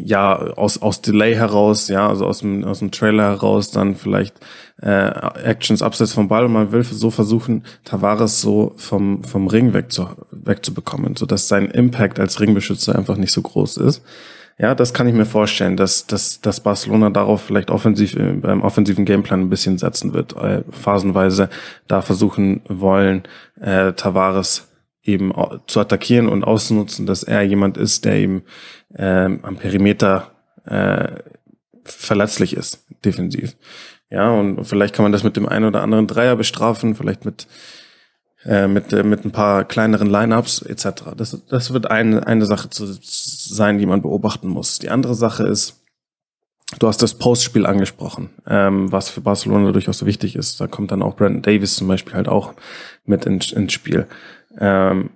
ja, aus, aus Delay heraus, ja, also aus dem, aus dem Trailer heraus, dann vielleicht äh, Actions abseits vom Ball und man will so versuchen, Tavares so vom, vom Ring wegzu, wegzubekommen, so dass sein Impact als Ringbeschützer einfach nicht so groß ist. Ja, das kann ich mir vorstellen, dass, dass, dass Barcelona darauf vielleicht offensiv äh, beim offensiven Gameplan ein bisschen setzen wird, äh, phasenweise da versuchen wollen, äh, Tavares eben zu attackieren und auszunutzen, dass er jemand ist, der eben ähm, am Perimeter äh, verletzlich ist, defensiv. Ja, und vielleicht kann man das mit dem einen oder anderen Dreier bestrafen, vielleicht mit äh, mit äh, mit ein paar kleineren Lineups etc. Das das wird eine eine Sache zu sein, die man beobachten muss. Die andere Sache ist, du hast das Postspiel angesprochen, ähm, was für Barcelona durchaus wichtig ist. Da kommt dann auch Brandon Davis zum Beispiel halt auch mit ins, ins Spiel. Ähm,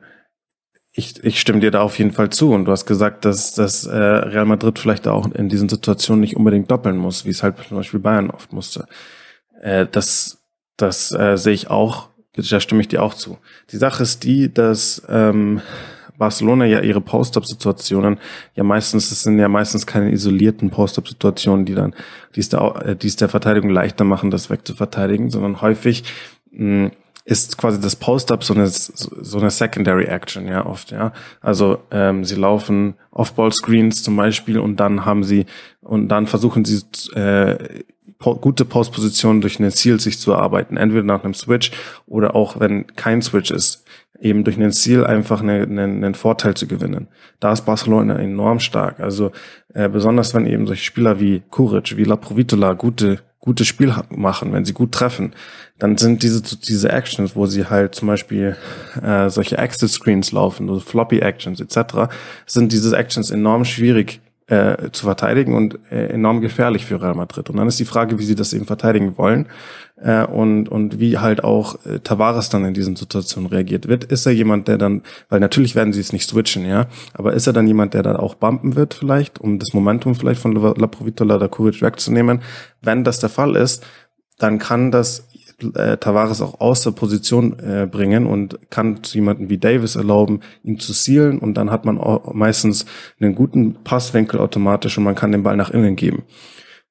ich, ich stimme dir da auf jeden Fall zu. Und du hast gesagt, dass, dass äh, Real Madrid vielleicht auch in diesen Situationen nicht unbedingt doppeln muss, wie es halt zum Beispiel Bayern oft musste. Äh, das das äh, sehe ich auch, da stimme ich dir auch zu. Die Sache ist die, dass ähm, Barcelona ja ihre Post-Up-Situationen ja meistens, das sind ja meistens keine isolierten Post-Up-Situationen, die dann, die es, der, äh, die es der Verteidigung leichter machen, das wegzuverteidigen, sondern häufig mh, ist quasi das Post-Up so eine, so eine Secondary Action, ja, oft, ja. Also ähm, sie laufen Off-Ball-Screens zum Beispiel und dann haben sie, und dann versuchen sie äh, po gute Postpositionen durch eine Ziel sich zu erarbeiten, entweder nach einem Switch oder auch, wenn kein Switch ist, eben durch einen Ziel einfach eine, eine, einen Vorteil zu gewinnen. Da ist Barcelona enorm stark. Also äh, besonders wenn eben solche Spieler wie Kuric, wie La Provitola gute gutes Spiel machen, wenn sie gut treffen, dann sind diese diese Actions, wo sie halt zum Beispiel äh, solche Exit Screens laufen, so Floppy Actions etc., sind diese Actions enorm schwierig äh, zu verteidigen und äh, enorm gefährlich für Real Madrid. Und dann ist die Frage, wie sie das eben verteidigen wollen äh, und und wie halt auch äh, Tavares dann in diesen Situationen reagiert wird. Ist er jemand, der dann, weil natürlich werden sie es nicht switchen, ja, aber ist er dann jemand, der dann auch bumpen wird vielleicht, um das Momentum vielleicht von La Provitola oder Kuric wegzunehmen? Wenn das der Fall ist, dann kann das äh, Tavares auch aus der Position äh, bringen und kann zu jemanden wie Davis erlauben, ihn zu sealen und dann hat man auch meistens einen guten Passwinkel automatisch und man kann den Ball nach innen geben.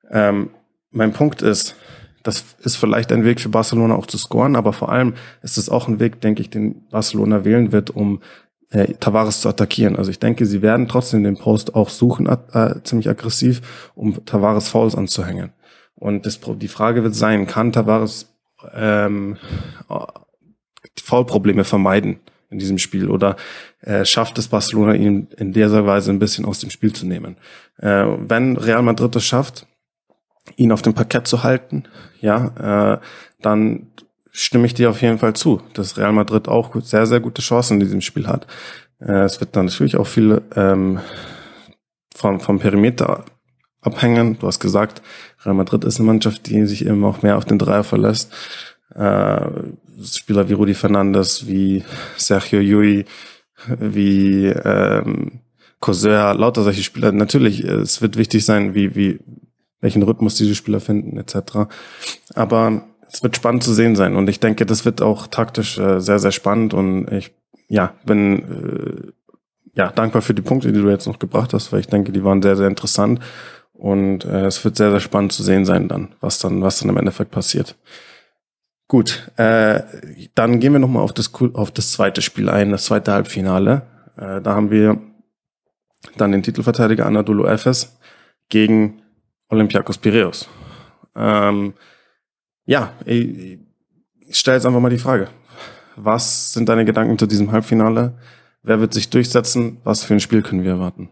Ähm, mein Punkt ist, das ist vielleicht ein Weg für Barcelona auch zu scoren, aber vor allem ist es auch ein Weg, denke ich, den Barcelona wählen wird, um äh, Tavares zu attackieren. Also ich denke, sie werden trotzdem den Post auch suchen, äh, ziemlich aggressiv, um Tavares Fouls anzuhängen. Und das, die Frage wird sein, kann Tavares ähm, Foulprobleme vermeiden in diesem Spiel oder äh, schafft es Barcelona ihn in dieser Weise ein bisschen aus dem Spiel zu nehmen. Äh, wenn Real Madrid es schafft, ihn auf dem Parkett zu halten, ja, äh, dann stimme ich dir auf jeden Fall zu, dass Real Madrid auch sehr, sehr gute Chancen in diesem Spiel hat. Äh, es wird dann natürlich auch viel ähm, vom, vom Perimeter abhängen. Du hast gesagt, Real Madrid ist eine Mannschaft, die sich eben auch mehr auf den Dreier verlässt. Äh, Spieler wie Rudi Fernandes, wie Sergio Yui, wie ähm, Cosea, lauter solche Spieler. Natürlich, es wird wichtig sein, wie, wie, welchen Rhythmus diese Spieler finden, etc. Aber es wird spannend zu sehen sein und ich denke, das wird auch taktisch äh, sehr, sehr spannend und ich ja, bin äh, ja dankbar für die Punkte, die du jetzt noch gebracht hast, weil ich denke, die waren sehr, sehr interessant und äh, es wird sehr, sehr spannend zu sehen sein dann, was dann, was dann im Endeffekt passiert. Gut, äh, dann gehen wir nochmal auf das, auf das zweite Spiel ein, das zweite Halbfinale. Äh, da haben wir dann den Titelverteidiger Anadolu Efes gegen Olympiakos Piraeus. Ähm, ja, ich, ich stelle jetzt einfach mal die Frage. Was sind deine Gedanken zu diesem Halbfinale? Wer wird sich durchsetzen? Was für ein Spiel können wir erwarten?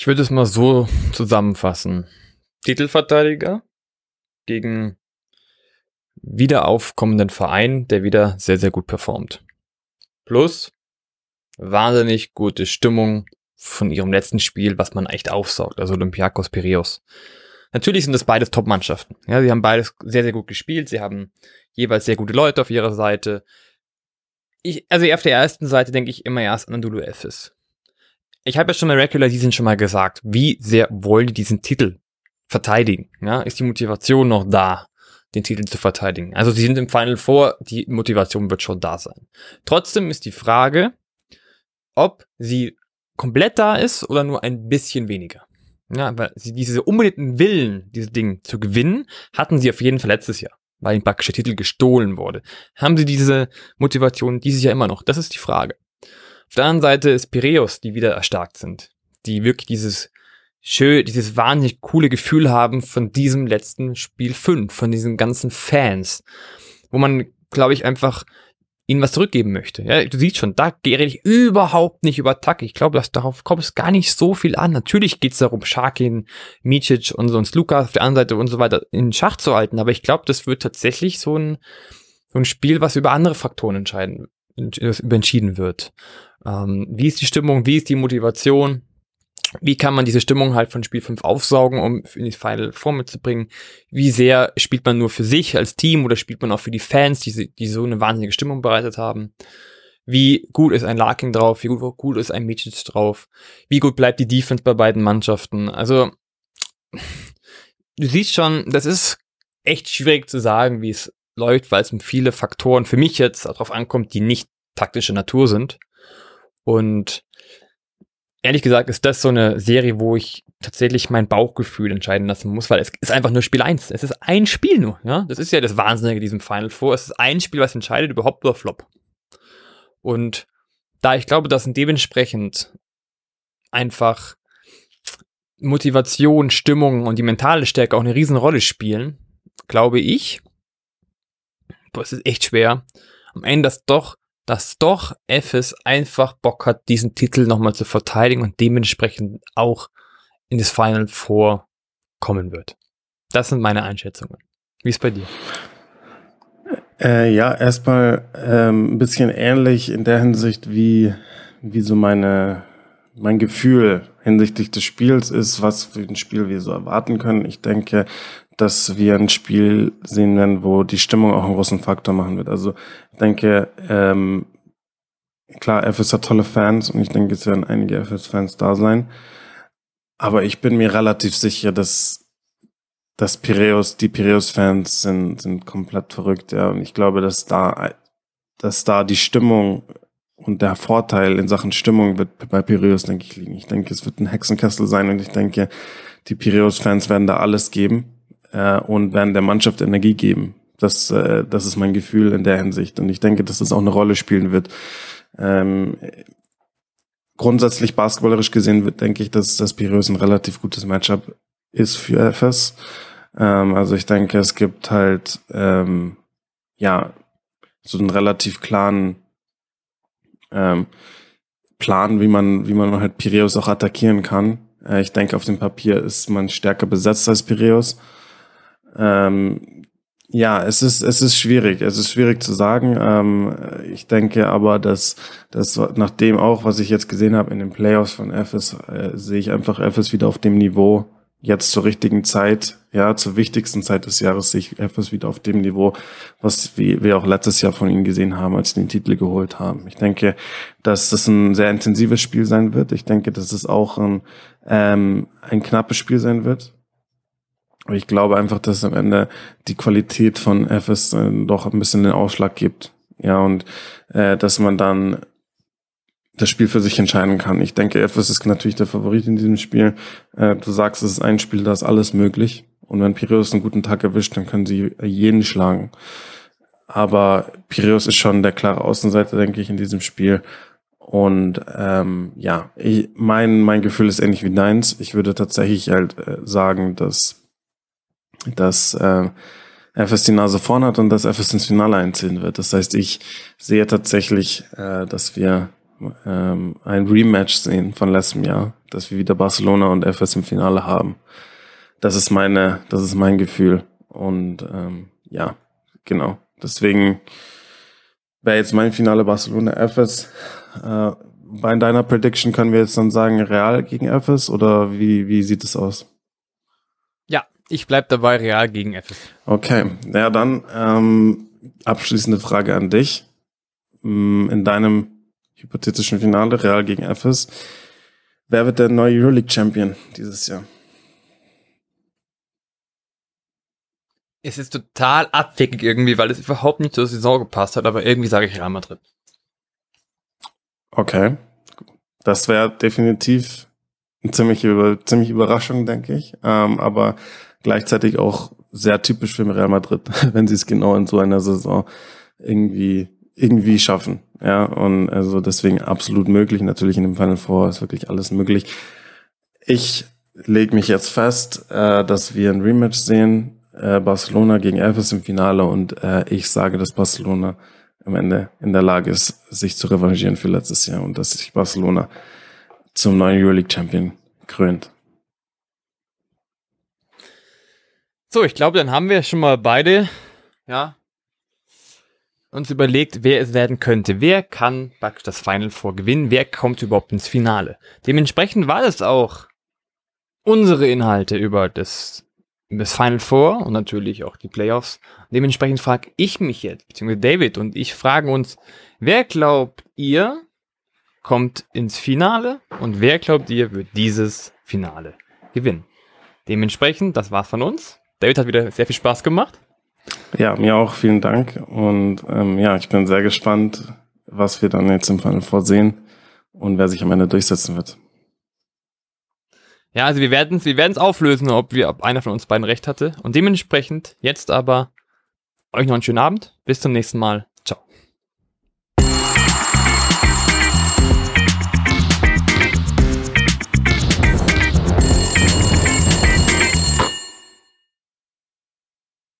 Ich würde es mal so zusammenfassen. Titelverteidiger gegen wieder aufkommenden Verein, der wieder sehr, sehr gut performt. Plus wahnsinnig gute Stimmung von ihrem letzten Spiel, was man echt aufsaugt, also Olympiakos Piraeus. Natürlich sind das beides Top-Mannschaften. Ja, sie haben beides sehr, sehr gut gespielt. Sie haben jeweils sehr gute Leute auf ihrer Seite. Ich, also auf der ersten Seite denke ich immer erst an Anadolu Efes. Ich habe ja schon mal Regular Season schon mal gesagt, wie sehr wollen die diesen Titel verteidigen? Ja, ist die Motivation noch da, den Titel zu verteidigen? Also sie sind im Final Four, die Motivation wird schon da sein. Trotzdem ist die Frage, ob sie komplett da ist oder nur ein bisschen weniger. Ja, weil sie diese unbedingten Willen, dieses Ding zu gewinnen, hatten sie auf jeden Fall letztes Jahr, weil ihnen praktisch der Titel gestohlen wurde. Haben sie diese Motivation dieses Jahr immer noch? Das ist die Frage. Auf der anderen Seite ist Piraeus, die wieder erstarkt sind, die wirklich dieses schön, dieses wahnsinnig coole Gefühl haben von diesem letzten Spiel 5, von diesen ganzen Fans, wo man, glaube ich, einfach ihnen was zurückgeben möchte. Ja, du siehst schon, da rede ich überhaupt nicht über Tack. Ich glaube, darauf kommt es gar nicht so viel an. Natürlich geht es darum, Sharkin, Micic und sonst Lukas auf der anderen Seite und so weiter in Schach zu halten. Aber ich glaube, das wird tatsächlich so ein, so ein Spiel, was über andere Faktoren entscheiden, entschieden wird. Ähm, wie ist die Stimmung? Wie ist die Motivation? wie kann man diese Stimmung halt von Spiel 5 aufsaugen, um in die Final Form mitzubringen? Wie sehr spielt man nur für sich als Team oder spielt man auch für die Fans, die, die so eine wahnsinnige Stimmung bereitet haben? Wie gut ist ein Larkin drauf? Wie gut, gut ist ein Micic drauf? Wie gut bleibt die Defense bei beiden Mannschaften? Also, du siehst schon, das ist echt schwierig zu sagen, wie es läuft, weil es um viele Faktoren für mich jetzt darauf ankommt, die nicht taktische Natur sind. Und ehrlich gesagt ist das so eine Serie, wo ich tatsächlich mein Bauchgefühl entscheiden lassen muss, weil es ist einfach nur Spiel 1. Es ist ein Spiel nur, ja. Das ist ja das Wahnsinnige in diesem Final Four. Es ist ein Spiel, was entscheidet überhaupt oder Flop. Und da ich glaube, dass dementsprechend einfach Motivation, Stimmung und die mentale Stärke auch eine Riesenrolle spielen, glaube ich, boah, es ist echt schwer, am Ende das doch dass doch FS einfach Bock hat, diesen Titel nochmal zu verteidigen und dementsprechend auch in das Final Four kommen wird. Das sind meine Einschätzungen. Wie ist bei dir? Äh, ja, erstmal ähm, ein bisschen ähnlich in der Hinsicht, wie, wie so meine, mein Gefühl hinsichtlich des Spiels ist, was für ein Spiel wir so erwarten können. Ich denke, dass wir ein Spiel sehen werden, wo die Stimmung auch einen großen Faktor machen wird. Also ich denke, ähm, klar, FS hat tolle Fans und ich denke, es werden einige FS-Fans da sein. Aber ich bin mir relativ sicher, dass, dass Piraeus, die Piraeus-Fans sind, sind komplett verrückt, ja. Und ich glaube, dass da, dass da die Stimmung und der Vorteil in Sachen Stimmung wird bei Piraeus, denke ich, liegen. Ich denke, es wird ein Hexenkessel sein und ich denke, die Piraeus-Fans werden da alles geben äh, und werden der Mannschaft Energie geben. Das, äh, das ist mein Gefühl in der Hinsicht. Und ich denke, dass das auch eine Rolle spielen wird. Ähm, grundsätzlich basketballerisch gesehen wird, denke ich, dass das Piraeus ein relativ gutes Matchup ist für FS. Ähm, also ich denke, es gibt halt ähm, ja so einen relativ klaren ähm, Plan, wie man, wie man halt Piraeus auch attackieren kann. Äh, ich denke, auf dem Papier ist man stärker besetzt als Piraeus. Ähm, ja, es ist, es ist schwierig. Es ist schwierig zu sagen. Ähm, ich denke aber, dass, dass nach dem auch, was ich jetzt gesehen habe in den Playoffs von FS, äh, sehe ich einfach FS wieder auf dem Niveau, jetzt zur richtigen Zeit, ja, zur wichtigsten Zeit des Jahres sehe ich FS wieder auf dem Niveau, was wir, wir auch letztes Jahr von ihnen gesehen haben, als sie den Titel geholt haben. Ich denke, dass das ein sehr intensives Spiel sein wird. Ich denke, dass es auch ein, ähm, ein knappes Spiel sein wird. Aber ich glaube einfach, dass am Ende die Qualität von FS äh, doch ein bisschen den Ausschlag gibt. Ja, und äh, dass man dann das Spiel für sich entscheiden kann. Ich denke, FS ist natürlich der Favorit in diesem Spiel. Äh, du sagst, es ist ein Spiel, da ist alles möglich. Und wenn Piraeus einen guten Tag erwischt, dann können sie jeden schlagen. aber Piraeus ist schon der klare Außenseiter, denke ich, in diesem Spiel. Und ähm, ja, ich, mein, mein Gefühl ist ähnlich wie deins. Ich würde tatsächlich halt äh, sagen, dass, dass äh, FS die Nase vorn hat und dass FS ins Finale einziehen wird. Das heißt, ich sehe tatsächlich, äh, dass wir ähm, ein Rematch sehen von letztem Jahr, dass wir wieder Barcelona und FS im Finale haben. Das ist meine, das ist mein Gefühl. Und ähm, ja, genau. Deswegen wäre jetzt mein Finale Barcelona FS. Äh, bei deiner Prediction können wir jetzt dann sagen Real gegen FS oder wie, wie sieht es aus? Ich bleib dabei Real gegen FS. Okay, ja dann ähm, abschließende Frage an dich. Mm, in deinem hypothetischen Finale Real gegen FS, wer wird der neue Euroleague Champion dieses Jahr? Es ist total abwegig irgendwie, weil es überhaupt nicht zur Saison gepasst hat, aber irgendwie sage ich Real Madrid. Okay. Das wäre definitiv eine ziemliche, ziemlich Überraschung, denke ich. Ähm, aber gleichzeitig auch sehr typisch für Real Madrid, wenn sie es genau in so einer Saison irgendwie, irgendwie schaffen. Ja, und also deswegen absolut möglich. Natürlich in dem Final Four ist wirklich alles möglich. Ich lege mich jetzt fest, äh, dass wir ein Rematch sehen äh, Barcelona gegen Elfes im Finale und äh, ich sage, dass Barcelona am Ende in der Lage ist, sich zu revanchieren für letztes Jahr und dass sich Barcelona zum neuen Euroleague Champion krönt. So, ich glaube, dann haben wir schon mal beide, ja, uns überlegt, wer es werden könnte. Wer kann praktisch das Final Four gewinnen? Wer kommt überhaupt ins Finale? Dementsprechend war das auch unsere Inhalte über das das Final Four und natürlich auch die Playoffs. Dementsprechend frage ich mich jetzt, beziehungsweise David und ich fragen uns, wer glaubt ihr kommt ins Finale und wer glaubt ihr wird dieses Finale gewinnen? Dementsprechend, das war's von uns. David hat wieder sehr viel Spaß gemacht. Ja, mir auch vielen Dank und ähm, ja, ich bin sehr gespannt, was wir dann jetzt im Final Four sehen und wer sich am Ende durchsetzen wird. Ja, also wir werden es wir werden's auflösen, ob wir, ob einer von uns beiden recht hatte. Und dementsprechend jetzt aber euch noch einen schönen Abend. Bis zum nächsten Mal.